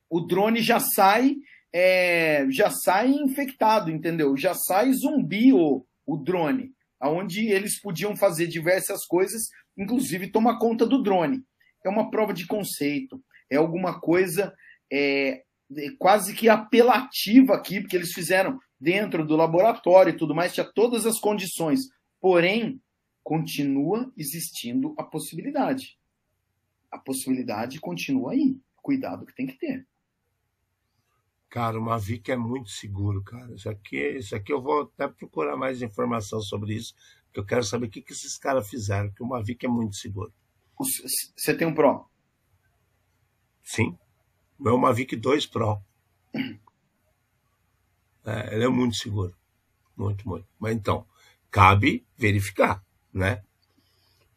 Speaker 2: o drone já sai é, já sai infectado, entendeu? Já sai zumbi o, o drone, aonde eles podiam fazer diversas coisas, inclusive tomar conta do drone. É uma prova de conceito, é alguma coisa é, é quase que apelativa aqui, porque eles fizeram dentro do laboratório e tudo mais, tinha todas as condições. Porém, continua existindo a possibilidade. A possibilidade continua aí. Cuidado que tem que ter.
Speaker 1: Cara, o Mavic é muito seguro, cara. Isso aqui, isso aqui eu vou até procurar mais informação sobre isso, porque eu quero saber o que, que esses caras fizeram, porque o Mavic é muito seguro.
Speaker 2: Você tem um Pro?
Speaker 1: Sim. Meu Mavic 2 Pro. É, ele é muito seguro. Muito, muito. Mas então, cabe verificar né?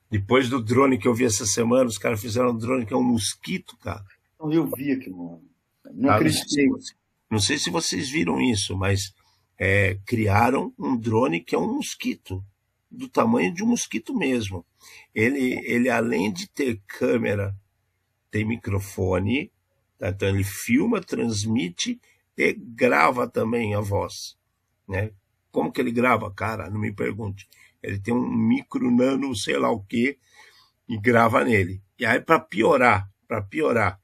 Speaker 1: Depois do drone que eu vi essa semana, os caras fizeram um drone que é um mosquito, cara.
Speaker 2: Eu vi aqui, mano. Não acreditei.
Speaker 1: Não sei se vocês viram isso, mas é, criaram um drone que é um mosquito, do tamanho de um mosquito mesmo. Ele, ele além de ter câmera, tem microfone, tá? então ele filma, transmite e grava também a voz. Né? Como que ele grava, cara? Não me pergunte. Ele tem um micro nano, sei lá o que, e grava nele. E aí, para piorar, para piorar,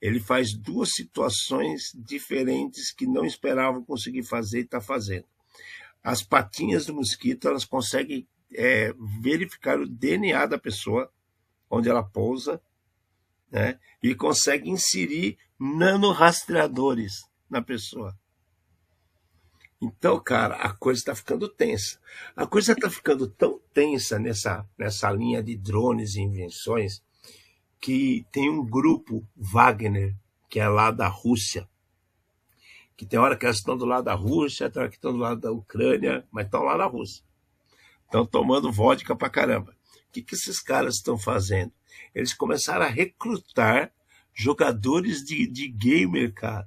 Speaker 1: ele faz duas situações diferentes que não esperavam conseguir fazer e está fazendo. As patinhas do mosquito, elas conseguem é, verificar o DNA da pessoa, onde ela pousa, né? e consegue inserir nanorastreadores na pessoa. Então, cara, a coisa está ficando tensa. A coisa está ficando tão tensa nessa, nessa linha de drones e invenções que tem um grupo Wagner, que é lá da Rússia, que tem hora que elas estão do lado da Rússia, tem hora que estão do lado da Ucrânia, mas estão lá na Rússia. Estão tomando vodka pra caramba. O que, que esses caras estão fazendo? Eles começaram a recrutar jogadores de, de gamer, cara.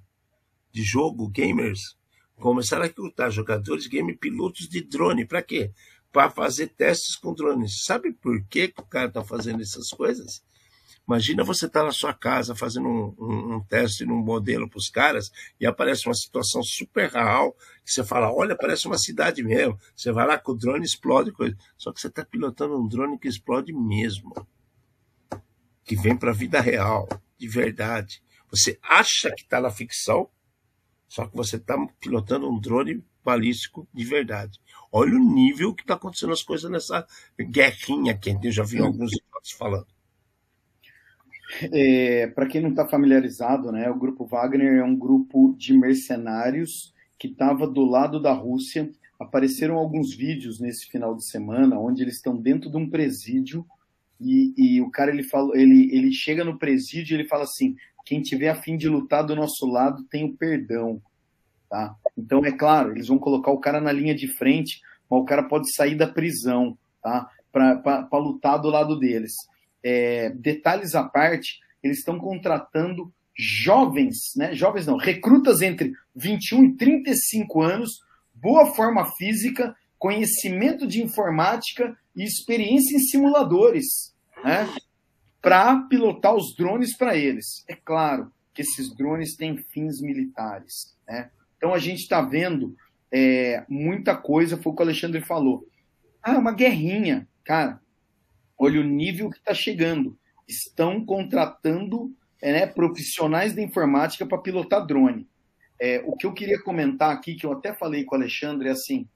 Speaker 1: De jogo, gamers começaram a recrutar jogadores game pilotos de drone. Para quê? Para fazer testes com drones. Sabe por que, o cara está fazendo essas coisas? Imagina você estar tá na sua casa fazendo um, um, um teste num modelo para os caras e aparece uma situação super real que você fala, olha, parece uma cidade mesmo. Você vai lá com o drone explode coisa. Só que você está pilotando um drone que explode mesmo. Que vem para a vida real, de verdade. Você acha que está na ficção, só que você está pilotando um drone balístico de verdade. Olha o nível que está acontecendo as coisas nessa guerrinha que eu já vi alguns outros falando.
Speaker 2: É, Para quem não está familiarizado, né, o grupo Wagner é um grupo de mercenários que estava do lado da Rússia. Apareceram alguns vídeos nesse final de semana onde eles estão dentro de um presídio e, e o cara ele, fala, ele, ele chega no presídio e ele fala assim: quem tiver a fim de lutar do nosso lado tem o perdão. Tá? Então, é claro, eles vão colocar o cara na linha de frente, mas o cara pode sair da prisão tá? para lutar do lado deles. É, detalhes à parte, eles estão contratando jovens, né? jovens não, recrutas entre 21 e 35 anos, boa forma física, conhecimento de informática e experiência em simuladores. Né? Para pilotar os drones para eles. É claro que esses drones têm fins militares. Né? Então a gente está vendo é, muita coisa, foi o que o Alexandre falou. Ah, uma guerrinha. Cara, olha o nível que está chegando. Estão contratando é, né, profissionais da informática para pilotar drone. É, o que eu queria comentar aqui, que eu até falei com o Alexandre, é assim: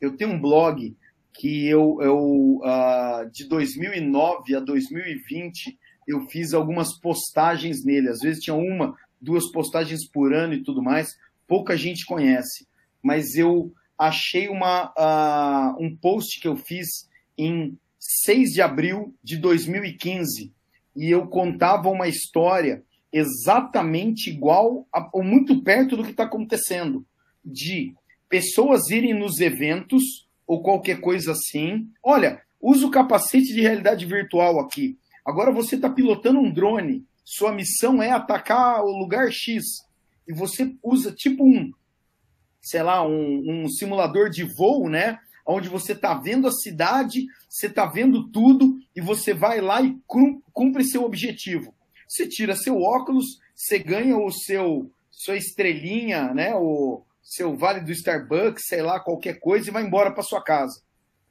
Speaker 2: eu tenho um blog que eu, eu uh, de 2009 a 2020 eu fiz algumas postagens nele. Às vezes tinha uma, duas postagens por ano e tudo mais. Pouca gente conhece, mas eu achei uma, uh, um post que eu fiz em 6 de abril de 2015 e eu contava uma história exatamente igual a, ou muito perto do que está acontecendo de pessoas irem nos eventos ou qualquer coisa assim. Olha, usa o capacete de realidade virtual aqui. Agora você está pilotando um drone. Sua missão é atacar o lugar X. E você usa tipo um sei lá, um, um simulador de voo, né? Onde você está vendo a cidade, você está vendo tudo e você vai lá e cumpre seu objetivo. Você tira seu óculos, você ganha o seu sua estrelinha, né? O seu vale do Starbucks, sei lá, qualquer coisa e vai embora para sua casa.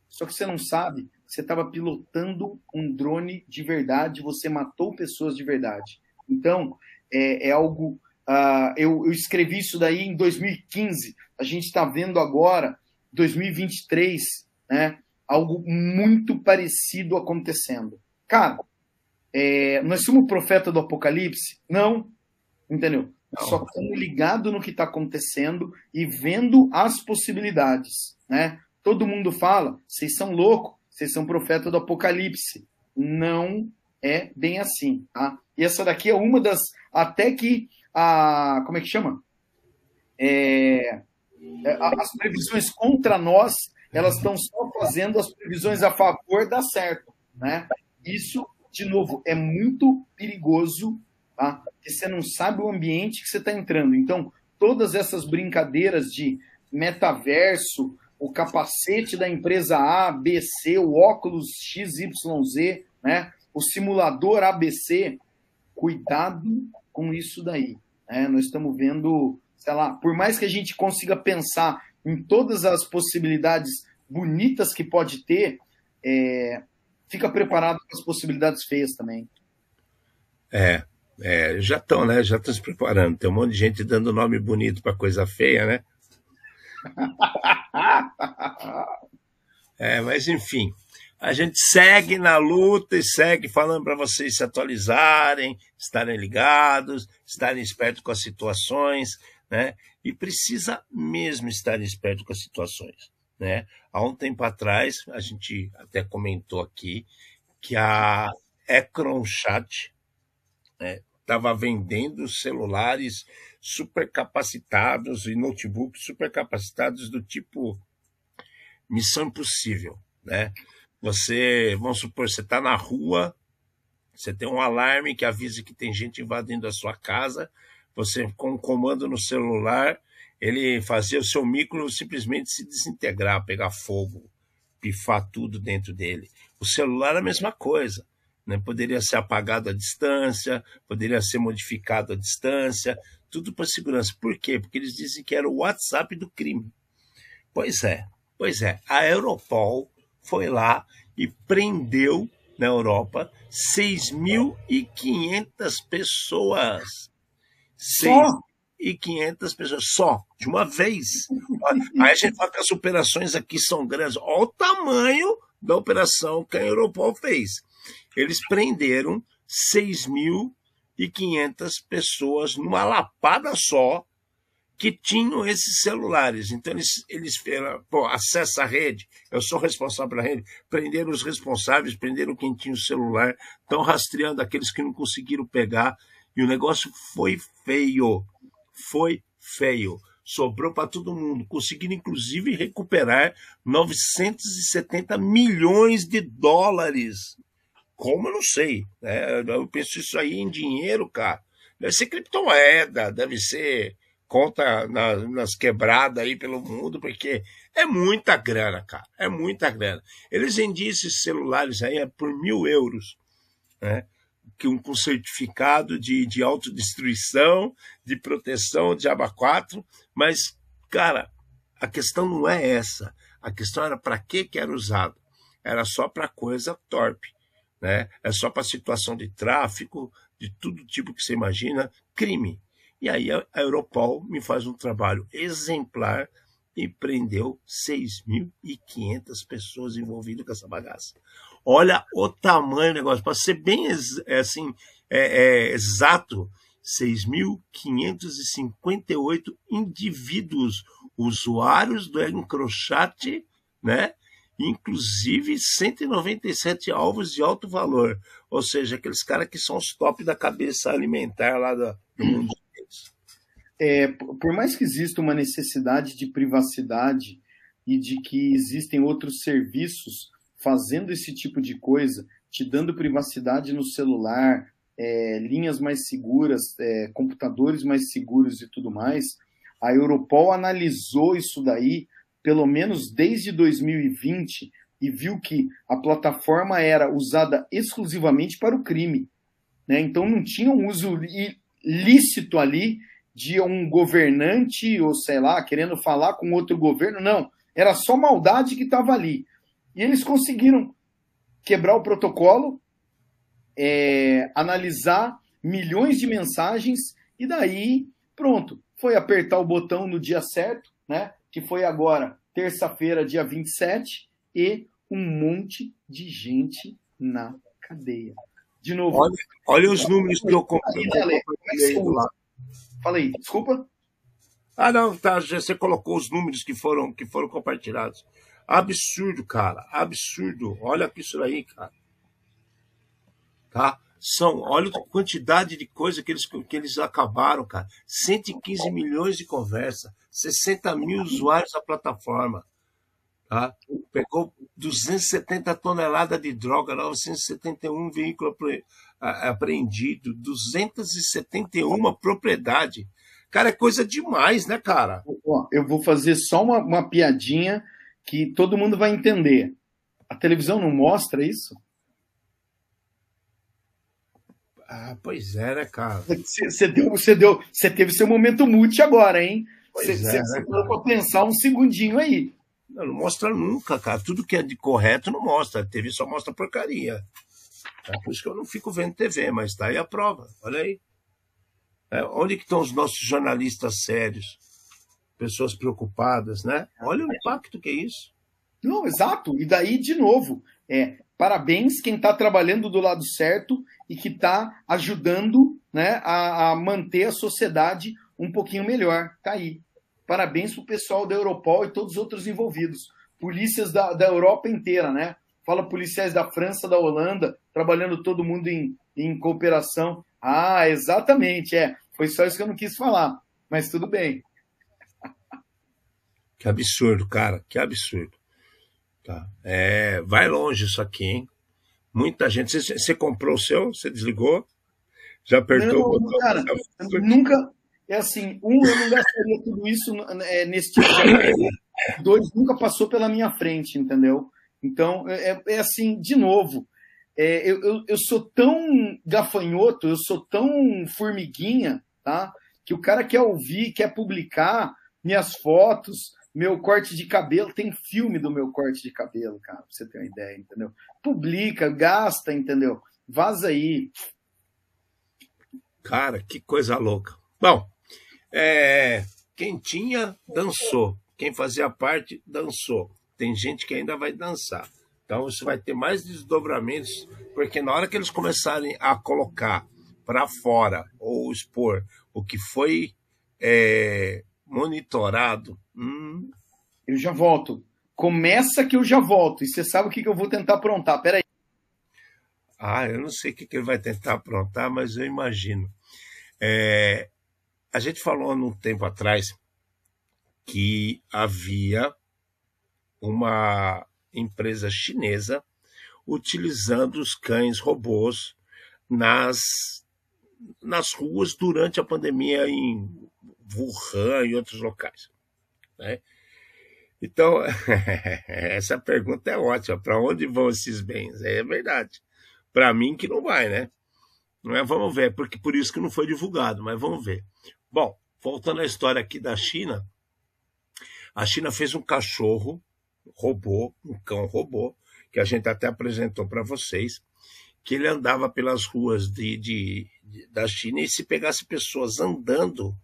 Speaker 2: Só que você não sabe, você estava pilotando um drone de verdade, você matou pessoas de verdade. Então, é, é algo. Uh, eu, eu, escrevi isso daí em 2015. A gente está vendo agora, 2023, né? Algo muito parecido acontecendo. Cara, é, nós somos profeta do Apocalipse? Não. Entendeu? Só estamos ligados no que está acontecendo e vendo as possibilidades. Né? Todo mundo fala, vocês são loucos, vocês são profeta do Apocalipse. Não é bem assim. Tá? E essa daqui é uma das. Até que a. Como é que chama? É, é as previsões contra nós, elas estão só fazendo as previsões a favor dar certo. Né? Isso, de novo, é muito perigoso, tá? Porque você não sabe o ambiente que você está entrando. Então, todas essas brincadeiras de metaverso, o capacete da empresa A, B, C, o óculos XYZ, né? o simulador ABC, cuidado com isso daí. Né? Nós estamos vendo, sei lá, por mais que a gente consiga pensar em todas as possibilidades bonitas que pode ter, é, fica preparado para as possibilidades feias também.
Speaker 1: É, é já estão, né? Já estão se preparando. Tem um monte de gente dando nome bonito para coisa feia, né? é, mas enfim, a gente segue na luta e segue falando para vocês se atualizarem, estarem ligados, estarem espertos com as situações, né? E precisa mesmo estar esperto com as situações, né? Há um tempo atrás, a gente até comentou aqui que a EcronChat estava né, vendendo celulares supercapacitados e notebooks supercapacitados do tipo Missão Impossível, né? Você, vamos supor, você está na rua, você tem um alarme que avisa que tem gente invadindo a sua casa, você com um comando no celular, ele fazia o seu micro simplesmente se desintegrar, pegar fogo, pifar tudo dentro dele. O celular é a mesma coisa. Né? Poderia ser apagado à distância, poderia ser modificado à distância, tudo para segurança. Por quê? Porque eles dizem que era o WhatsApp do crime. Pois é, pois é. A Europol foi lá e prendeu na Europa 6.500 pessoas. Só? 6.500 pessoas, só, de uma vez. Aí a gente fala que as operações aqui são grandes. Olha o tamanho da operação que a Europol fez. Eles prenderam 6.500 pessoas numa lapada só que tinham esses celulares. Então, eles, eles pô, acessa a rede, eu sou responsável pela rede, prenderam os responsáveis, prenderam quem tinha o celular, estão rastreando aqueles que não conseguiram pegar, e o negócio foi feio. Foi feio. Sobrou para todo mundo. Conseguiram, inclusive, recuperar 970 milhões de dólares. Como eu não sei. Né? Eu penso isso aí em dinheiro, cara. Deve ser criptomoeda, deve ser conta na, nas quebradas aí pelo mundo, porque é muita grana, cara. É muita grana. Eles vendiam esses celulares aí por mil euros, né? Com certificado de, de autodestruição, de proteção de aba 4, mas, cara, a questão não é essa. A questão era para que que era usado. Era só para coisa torpe, né? É só para situação de tráfico, de todo tipo que você imagina, crime. E aí a Europol me faz um trabalho exemplar e prendeu 6.500 pessoas envolvidas com essa bagaça. Olha o tamanho do negócio. Para ser bem é, assim, é, é, exato, 6.558 indivíduos, usuários do Encrochat, né? Inclusive 197 alvos de alto valor. Ou seja, aqueles caras que são os top da cabeça alimentar lá do, do mundo
Speaker 2: é, por mais que exista uma necessidade de privacidade e de que existem outros serviços fazendo esse tipo de coisa, te dando privacidade no celular, é, linhas mais seguras, é, computadores mais seguros e tudo mais, A Europol analisou isso daí, pelo menos desde 2020, e viu que a plataforma era usada exclusivamente para o crime. Né? Então não tinha um uso lícito ali de um governante, ou sei lá, querendo falar com outro governo. Não, era só maldade que estava ali. E eles conseguiram quebrar o protocolo, é, analisar milhões de mensagens e daí, pronto, foi apertar o botão no dia certo, né? Que foi agora, terça-feira, dia 27, e um monte de gente na cadeia. De novo.
Speaker 1: Olha, olha os números que eu comprei.
Speaker 2: Fala aí, desculpa.
Speaker 1: Ah, não, tá. Você colocou os números que foram, que foram compartilhados. Absurdo, cara. Absurdo. Olha isso aí, cara. Tá? São, olha a quantidade de coisa que eles, que eles acabaram, cara. 115 milhões de conversa, 60 mil usuários da plataforma. Tá? Pegou 270 toneladas de droga, 971 veículos apreendidos, 271 propriedade. Cara, é coisa demais, né, cara?
Speaker 2: Eu vou fazer só uma, uma piadinha que todo mundo vai entender. A televisão não mostra isso?
Speaker 1: Ah, pois é, né, cara?
Speaker 2: Você deu, você deu, você teve seu momento multi agora, hein? Você é, né, pensar um segundinho aí.
Speaker 1: Não, não, mostra nunca, cara. Tudo que é de correto não mostra. A TV só mostra porcaria. É por isso que eu não fico vendo TV, mas tá aí a prova. Olha aí. É, onde que estão os nossos jornalistas sérios? Pessoas preocupadas, né? Olha o impacto que é isso.
Speaker 2: Não, exato. E daí, de novo, é, parabéns quem está trabalhando do lado certo e que está ajudando né, a, a, manter a sociedade um pouquinho melhor. Tá aí. Parabéns para o pessoal da Europol e todos os outros envolvidos. Polícias da, da Europa inteira, né? Fala policiais da França, da Holanda, trabalhando todo mundo em, em cooperação. Ah, exatamente, é. Foi só isso que eu não quis falar, mas tudo bem.
Speaker 1: Que absurdo, cara, que absurdo. Tá. É, vai longe isso aqui, hein? Muita gente. Você, você comprou o seu? Você desligou? Já apertou não, o botão?
Speaker 2: Cara, nunca. É assim, um, eu não gastaria tudo isso é, nesse tipo de Dois, nunca passou pela minha frente, entendeu? Então, é, é, é assim, de novo, é, eu, eu, eu, sou tão gafanhoto, eu sou tão formiguinha, tá? Que o cara quer ouvir, quer publicar minhas fotos, meu corte de cabelo, tem filme do meu corte de cabelo, cara, pra você ter uma ideia, entendeu? Publica, gasta, entendeu? Vaza aí.
Speaker 1: Cara, que coisa louca. Bom, é, quem tinha, dançou. Quem fazia parte, dançou. Tem gente que ainda vai dançar. Então isso vai ter mais desdobramentos, porque na hora que eles começarem a colocar para fora ou expor o que foi é, monitorado. Hum...
Speaker 2: Eu já volto. Começa que eu já volto. E você sabe o que, que eu vou tentar aprontar. Peraí.
Speaker 1: Ah, eu não sei o que, que ele vai tentar aprontar, mas eu imagino. É, a gente falou num tempo atrás que havia uma empresa chinesa utilizando os cães robôs nas, nas ruas durante a pandemia em Wuhan e outros locais. Né? Então, essa pergunta é ótima. Para onde vão esses bens? É verdade. Para mim que não vai, né? Não é, vamos ver, porque por isso que não foi divulgado, mas vamos ver. Bom, voltando à história aqui da China, a China fez um cachorro robô, um cão robô, que a gente até apresentou para vocês, que ele andava pelas ruas de, de, de, da China e se pegasse pessoas andando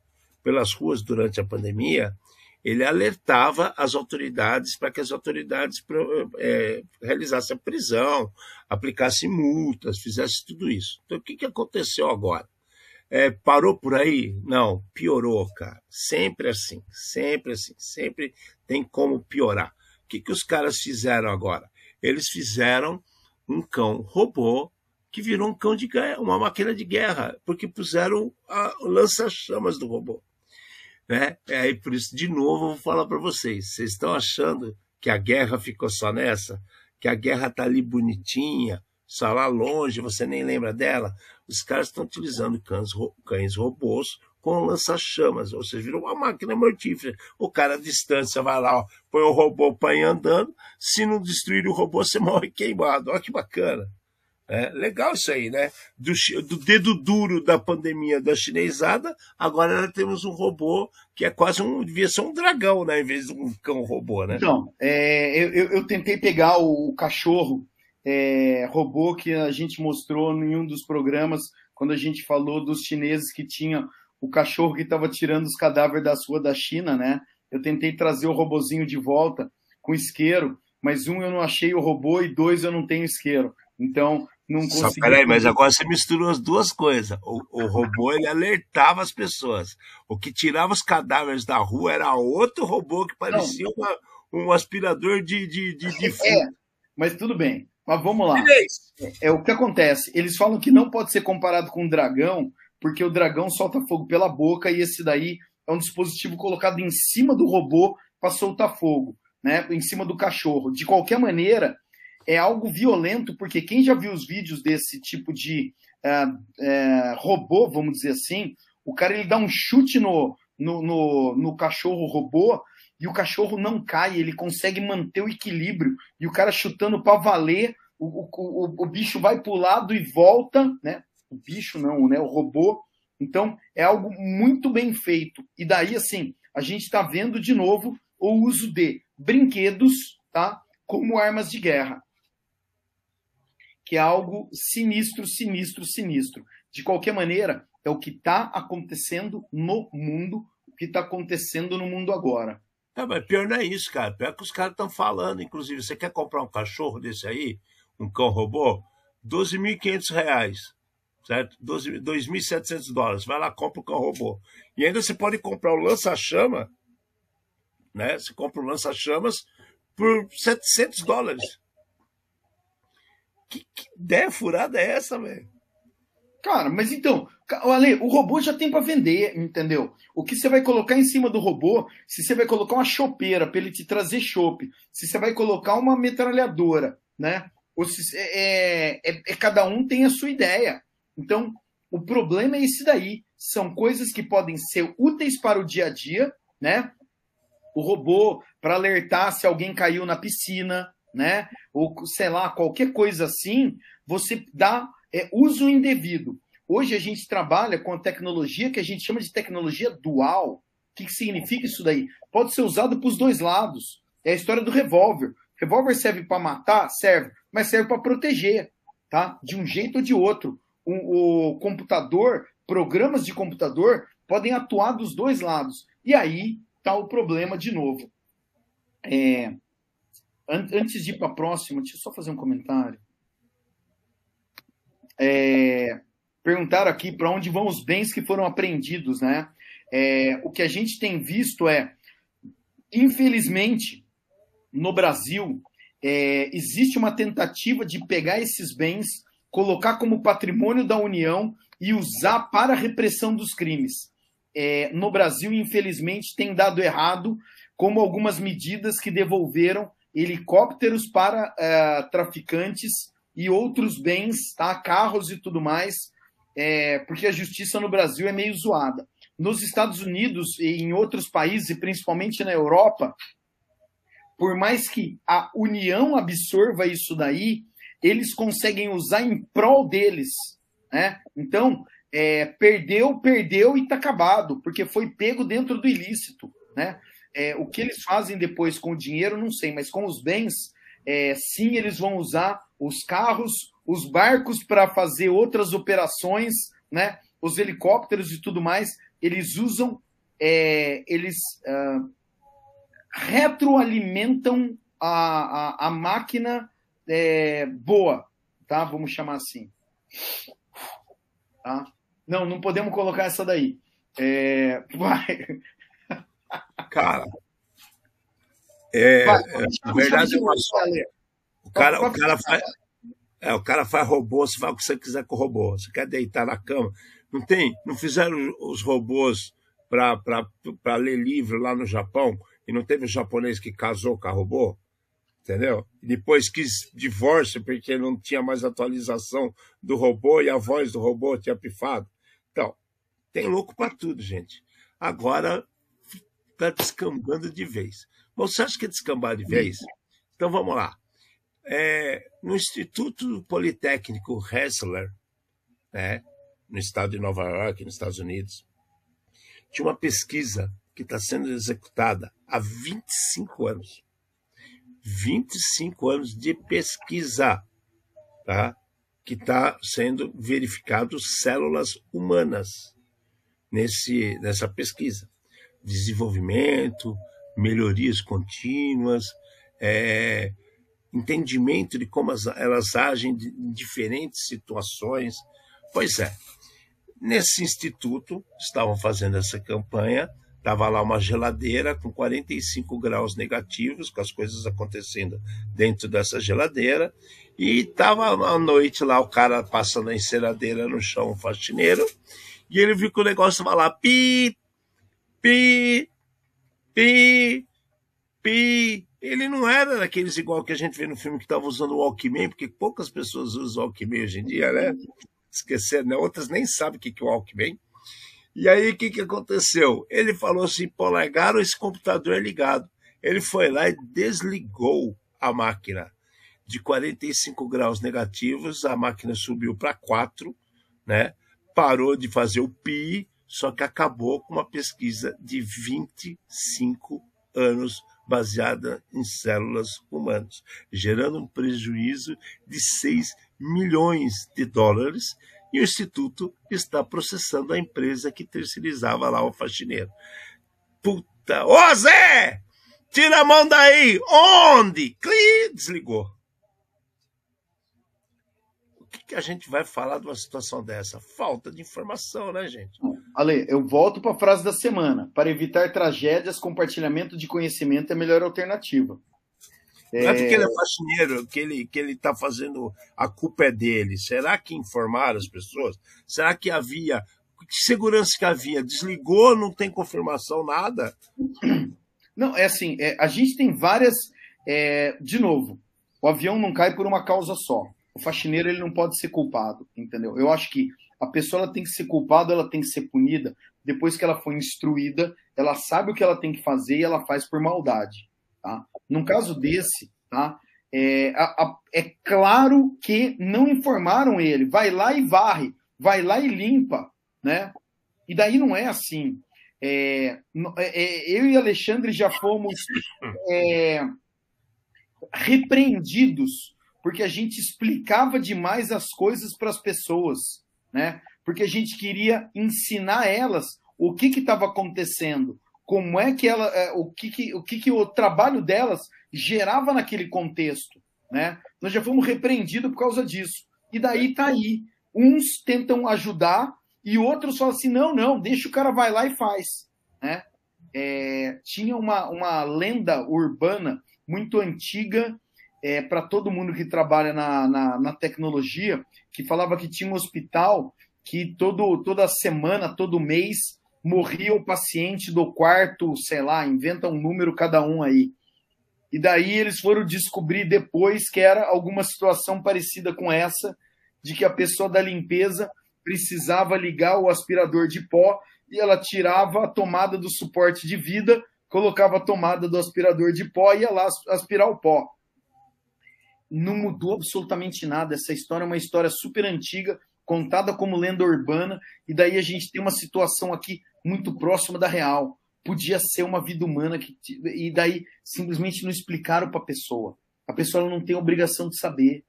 Speaker 1: pelas ruas durante a pandemia, ele alertava as autoridades para que as autoridades é, realizassem a prisão, aplicassem multas, fizessem tudo isso. Então, o que, que aconteceu agora? É, parou por aí? Não, piorou, cara. Sempre assim, sempre assim, sempre tem como piorar. O que, que os caras fizeram agora? Eles fizeram um cão robô que virou um cão de guerra, uma máquina de guerra, porque puseram lança-chamas do robô. Né? É aí por isso, de novo, eu vou falar para vocês. Vocês estão achando que a guerra ficou só nessa? Que a guerra tá ali bonitinha, só lá longe, você nem lembra dela? Os caras estão utilizando cães, cães robôs com lança-chamas, ou seja, virou uma máquina mortífera. O cara à distância vai lá, ó, põe o robô põe andando, se não destruir o robô, você morre queimado. Olha que bacana. É, legal isso aí, né? Do, do, dedo duro da pandemia da chinesada, agora nós temos um robô que é quase um. devia ser um dragão, né? Em vez de um cão robô, né?
Speaker 2: Então, é, eu, eu, tentei pegar o, cachorro é, robô que a gente mostrou em um dos programas, quando a gente falou dos chineses que tinham o cachorro que estava tirando os cadáveres das ruas da China, né? Eu tentei trazer o robozinho de volta com isqueiro, mas um eu não achei o robô e dois eu não tenho isqueiro. Então, não consegui. Só,
Speaker 1: peraí, mas agora você misturou as duas coisas. O, o robô ele alertava as pessoas. O que tirava os cadáveres da rua era outro robô que parecia uma, um aspirador de, de, de, de
Speaker 2: É, mas tudo bem. Mas vamos lá. É, é o que acontece. Eles falam que não pode ser comparado com um dragão, porque o dragão solta fogo pela boca e esse daí é um dispositivo colocado em cima do robô para soltar fogo, né? Em cima do cachorro. De qualquer maneira, é algo violento, porque quem já viu os vídeos desse tipo de é, é, robô, vamos dizer assim, o cara ele dá um chute no, no, no, no cachorro robô e o cachorro não cai, ele consegue manter o equilíbrio, e o cara chutando para valer, o, o, o, o bicho vai para o lado e volta, né? O bicho não, né? O robô. Então é algo muito bem feito. E daí, assim, a gente está vendo de novo o uso de brinquedos, tá? Como armas de guerra que é algo sinistro, sinistro, sinistro. De qualquer maneira, é o que está acontecendo no mundo, o que está acontecendo no mundo agora.
Speaker 1: É, mas pior não é isso, cara. Pior que os caras estão falando. Inclusive, você quer comprar um cachorro desse aí, um cão robô? 12.500 reais, certo? 2.700 dólares. Vai lá, compra o cão robô. E ainda você pode comprar o lança-chama, né? Você compra o lança-chamas por 700 dólares. Que, que ideia furada é essa, velho?
Speaker 2: Cara, mas então, Ale, o robô já tem para vender, entendeu? O que você vai colocar em cima do robô, se você vai colocar uma chopeira para ele te trazer chope, se você vai colocar uma metralhadora, né? Ou se, é, é, é, cada um tem a sua ideia. Então, o problema é esse daí. São coisas que podem ser úteis para o dia a dia, né? O robô para alertar se alguém caiu na piscina, né? Ou sei lá, qualquer coisa assim, você dá é, uso indevido. Hoje a gente trabalha com a tecnologia que a gente chama de tecnologia dual. O que, que significa isso daí? Pode ser usado para os dois lados. É a história do revólver. Revólver serve para matar? Serve, mas serve para proteger, tá? De um jeito ou de outro. O, o computador, programas de computador podem atuar dos dois lados. E aí está o problema de novo. É, Antes de ir para a próxima, deixa eu só fazer um comentário. É, perguntaram aqui para onde vão os bens que foram apreendidos, né? É, o que a gente tem visto é, infelizmente, no Brasil, é, existe uma tentativa de pegar esses bens, colocar como patrimônio da União e usar para a repressão dos crimes. É, no Brasil, infelizmente, tem dado errado, como algumas medidas que devolveram helicópteros para é, traficantes e outros bens, tá? carros e tudo mais, é, porque a justiça no Brasil é meio zoada. Nos Estados Unidos e em outros países, principalmente na Europa, por mais que a União absorva isso daí, eles conseguem usar em prol deles. Né? Então, é, perdeu, perdeu e está acabado, porque foi pego dentro do ilícito. Né? É, o que eles fazem depois com o dinheiro, não sei, mas com os bens, é, sim, eles vão usar os carros, os barcos para fazer outras operações, né? Os helicópteros e tudo mais, eles usam, é, eles uh, retroalimentam a, a, a máquina é, boa, tá? Vamos chamar assim. Tá? Não, não podemos colocar essa daí. É, vai,
Speaker 1: Cara, é, Vai, é, na verdade é uma só. O cara, o cara faz. É, o cara faz robô, você faz o que você quiser com o robô. Você quer deitar na cama. Não tem? Não fizeram os robôs para ler livro lá no Japão e não teve um japonês que casou com a robô? Entendeu? E depois quis divórcio porque não tinha mais atualização do robô e a voz do robô tinha pifado. Então, Tem louco para tudo, gente. Agora está descambando de vez. Bom, você acha que é descambar de vez? Então vamos lá. É, no Instituto Politécnico Hessler, né, no estado de Nova York, nos Estados Unidos, tinha uma pesquisa que está sendo executada há 25 anos. 25 anos de pesquisa, tá? que está sendo verificado células humanas nesse, nessa pesquisa. Desenvolvimento, melhorias contínuas, é, entendimento de como as, elas agem em diferentes situações. Pois é, nesse instituto estavam fazendo essa campanha, estava lá uma geladeira com 45 graus negativos, com as coisas acontecendo dentro dessa geladeira, e estava à noite lá o cara passando a enceradeira no chão, um faxineiro, e ele viu que o negócio estava lá, pi, pi, pi, pi. Ele não era daqueles igual que a gente vê no filme que estava usando o Walkman, porque poucas pessoas usam o Walkman hoje em dia, né? Esquecer, né? Outras nem sabem o que é o Walkman. E aí, o que, que aconteceu? Ele falou assim: pô, largaram esse computador ligado. Ele foi lá e desligou a máquina. De 45 graus negativos, a máquina subiu para 4, né? parou de fazer o PI, só que acabou com uma pesquisa de 25 anos baseada em células humanas, gerando um prejuízo de 6 milhões de dólares e o Instituto está processando a empresa que terceirizava lá o faxineiro. Puta! Ô Zé! Tira a mão daí! Onde? Cli! Desligou que, que a gente vai falar de uma situação dessa? Falta de informação, né, gente?
Speaker 2: Ale, eu volto para a frase da semana. Para evitar tragédias, compartilhamento de conhecimento é a melhor alternativa.
Speaker 1: Não é porque ele é faxineiro que ele que ele está fazendo a culpa é dele. Será que informaram as pessoas? Será que havia que segurança que havia? Desligou, não tem confirmação nada?
Speaker 2: Não, é assim. É, a gente tem várias. É, de novo, o avião não cai por uma causa só o faxineiro ele não pode ser culpado, entendeu? Eu acho que a pessoa ela tem que ser culpada, ela tem que ser punida depois que ela foi instruída, ela sabe o que ela tem que fazer e ela faz por maldade, tá? Num caso desse, tá? É, a, a, é claro que não informaram ele. Vai lá e varre, vai lá e limpa, né? E daí não é assim. É, é, é eu e Alexandre já fomos é, repreendidos porque a gente explicava demais as coisas para as pessoas, né? Porque a gente queria ensinar elas o que estava acontecendo, como é que ela, é, o que, que o que, que o trabalho delas gerava naquele contexto, né? Nós já fomos repreendidos por causa disso. E daí tá aí, uns tentam ajudar e outros falam assim, não, não, deixa o cara vai lá e faz, né? É, tinha uma, uma lenda urbana muito antiga é, para todo mundo que trabalha na, na, na, tecnologia, que falava que tinha um hospital que todo, toda semana, todo mês, morria o paciente do quarto, sei lá, inventa um número cada um aí. E daí eles foram descobrir depois que era alguma situação parecida com essa, de que a pessoa da limpeza precisava ligar o aspirador de pó e ela tirava a tomada do suporte de vida, colocava a tomada do aspirador de pó e ia lá aspirar o pó não mudou absolutamente nada. Essa história é uma história super antiga, contada como lenda urbana, e daí a gente tem uma situação aqui muito próxima da real. Podia ser uma vida humana, que, e daí simplesmente não explicaram para a pessoa. A pessoa não tem obrigação de saber.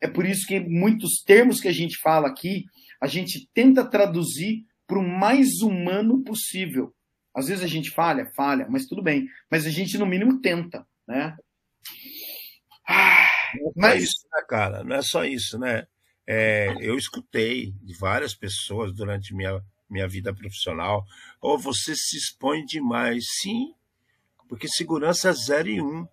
Speaker 2: É por isso que muitos termos que a gente fala aqui, a gente tenta traduzir para o mais humano possível. Às vezes a gente falha, falha, mas tudo bem. Mas a gente, no mínimo, tenta, né?
Speaker 1: Ah, não é isso, né, cara? Não é só isso, né? É, eu escutei de várias pessoas durante minha, minha vida profissional. Ou oh, você se expõe demais. Sim, porque segurança é zero e um.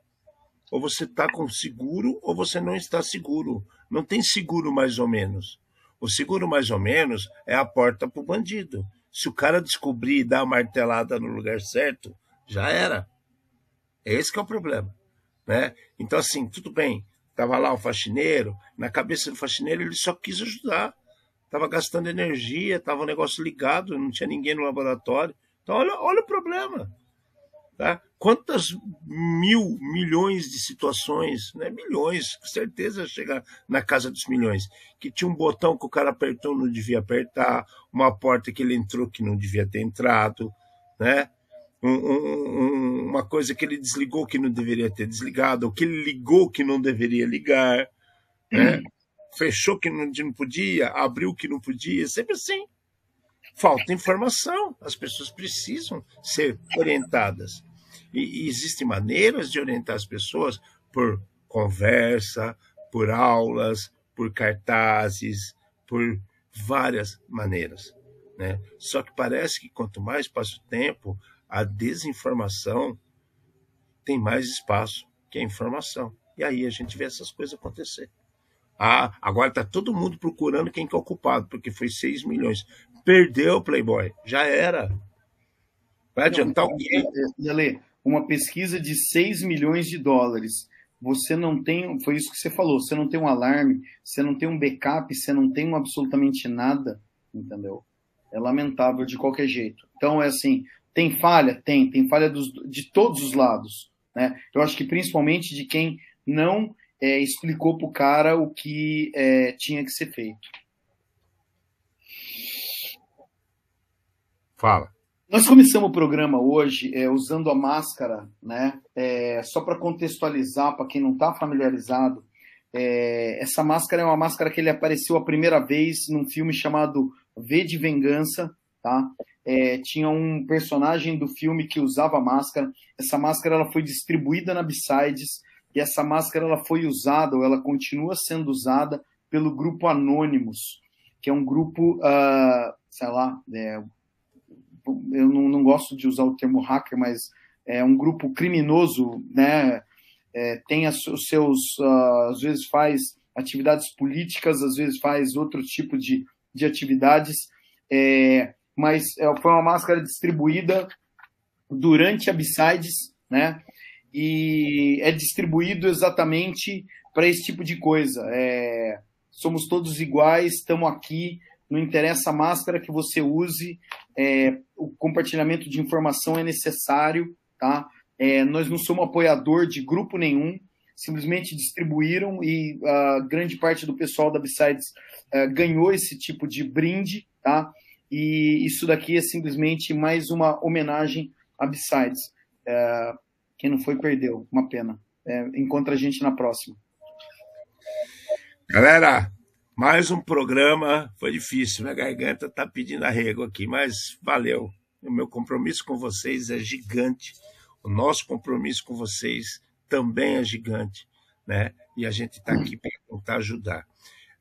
Speaker 1: Ou você está com seguro ou você não está seguro. Não tem seguro mais ou menos. O seguro mais ou menos é a porta para o bandido. Se o cara descobrir e dar a martelada no lugar certo, já era. Esse é o problema. Né? Então, assim, tudo bem, estava lá o faxineiro, na cabeça do faxineiro ele só quis ajudar. estava gastando energia, estava o negócio ligado, não tinha ninguém no laboratório. Então, olha, olha o problema. Tá? Quantas mil, milhões de situações, né? milhões, com certeza chegar na casa dos milhões, que tinha um botão que o cara apertou não devia apertar, uma porta que ele entrou que não devia ter entrado, né? Um, um, uma coisa que ele desligou que não deveria ter desligado, ou que ele ligou que não deveria ligar, né? Hum. fechou que não, não podia, abriu que não podia, sempre assim. Falta informação, as pessoas precisam ser orientadas. E, e existem maneiras de orientar as pessoas por conversa, por aulas, por cartazes, por várias maneiras. Né? Só que parece que quanto mais passa o tempo, a desinformação tem mais espaço que a informação. E aí a gente vê essas coisas acontecer. Ah, agora está todo mundo procurando quem que é o culpado, porque foi 6 milhões. Perdeu o Playboy, já era. Vai adiantar o quê?
Speaker 2: Lele, uma pesquisa de 6 milhões de dólares. Você não tem, foi isso que você falou, você não tem um alarme, você não tem um backup, você não tem absolutamente nada, entendeu? É lamentável de qualquer jeito. Então é assim, tem falha? Tem, tem falha dos, de todos os lados. Né? Eu acho que principalmente de quem não é, explicou para o cara o que é, tinha que ser feito.
Speaker 1: Fala.
Speaker 2: Nós começamos o programa hoje é, usando a máscara, né? É, só para contextualizar, para quem não está familiarizado, é, essa máscara é uma máscara que ele apareceu a primeira vez num filme chamado V de Vingança, tá? É, tinha um personagem do filme que usava máscara. Essa máscara ela foi distribuída na Besides e essa máscara ela foi usada ou ela continua sendo usada pelo grupo Anonymous, que é um grupo, uh, sei lá, é, eu não, não, gosto de usar o termo hacker, mas é um grupo criminoso, né? É, tem as, os seus, uh, às vezes faz atividades políticas, às vezes faz outro tipo de, de atividades, é, mas é, foi uma máscara distribuída durante a Besides, né? E é distribuído exatamente para esse tipo de coisa. É, somos todos iguais, estamos aqui, não interessa a máscara que você use, é, o compartilhamento de informação é necessário, tá? É, nós não somos apoiador de grupo nenhum, simplesmente distribuíram e a uh, grande parte do pessoal da Besides uh, ganhou esse tipo de brinde, tá? E isso daqui é simplesmente mais uma homenagem a Besides. Uh, quem não foi, perdeu. Uma pena. É, encontra a gente na próxima.
Speaker 1: Galera, mais um programa. Foi difícil, minha garganta tá pedindo arrego aqui, mas valeu. O meu compromisso com vocês é gigante. O nosso compromisso com vocês também é gigante, né? E a gente está aqui para tentar ajudar.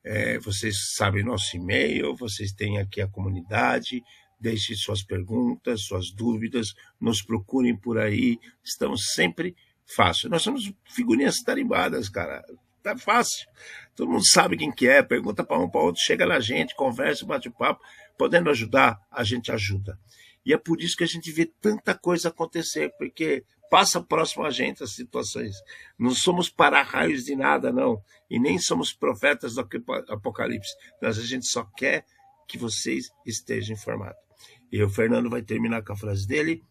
Speaker 1: É, vocês sabem nosso e-mail, vocês têm aqui a comunidade. Deixe suas perguntas, suas dúvidas, nos procurem por aí. Estamos sempre fácil. Nós somos figurinhas tarimbadas, cara. Tá fácil. Todo mundo sabe quem que é, pergunta para um para outro, chega na gente, conversa, bate papo. Podendo ajudar, a gente ajuda. E é por isso que a gente vê tanta coisa acontecer, porque passa próximo a gente as situações. Não somos para-raios de nada, não. E nem somos profetas do Apocalipse. Mas a gente só quer que vocês estejam informados. E o Fernando vai terminar com a frase dele.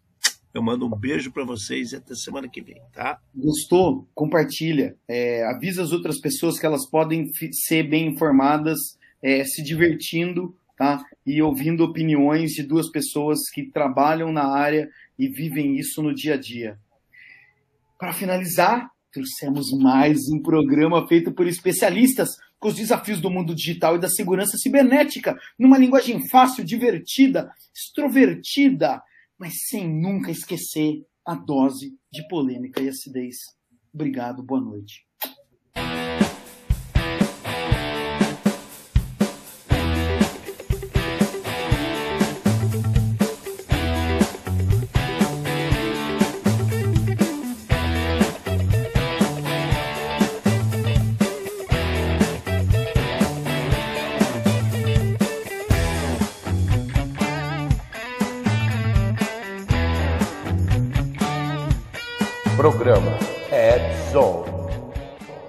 Speaker 1: Eu mando um beijo para vocês e até semana que vem, tá?
Speaker 2: Gostou? Compartilha. É, avisa as outras pessoas que elas podem ser bem informadas, é, se divertindo, tá? E ouvindo opiniões de duas pessoas que trabalham na área e vivem isso no dia a dia. Para finalizar, trouxemos mais um programa feito por especialistas com os desafios do mundo digital e da segurança cibernética, numa linguagem fácil, divertida, extrovertida mas sem nunca esquecer a dose de polêmica e acidez. Obrigado, boa noite.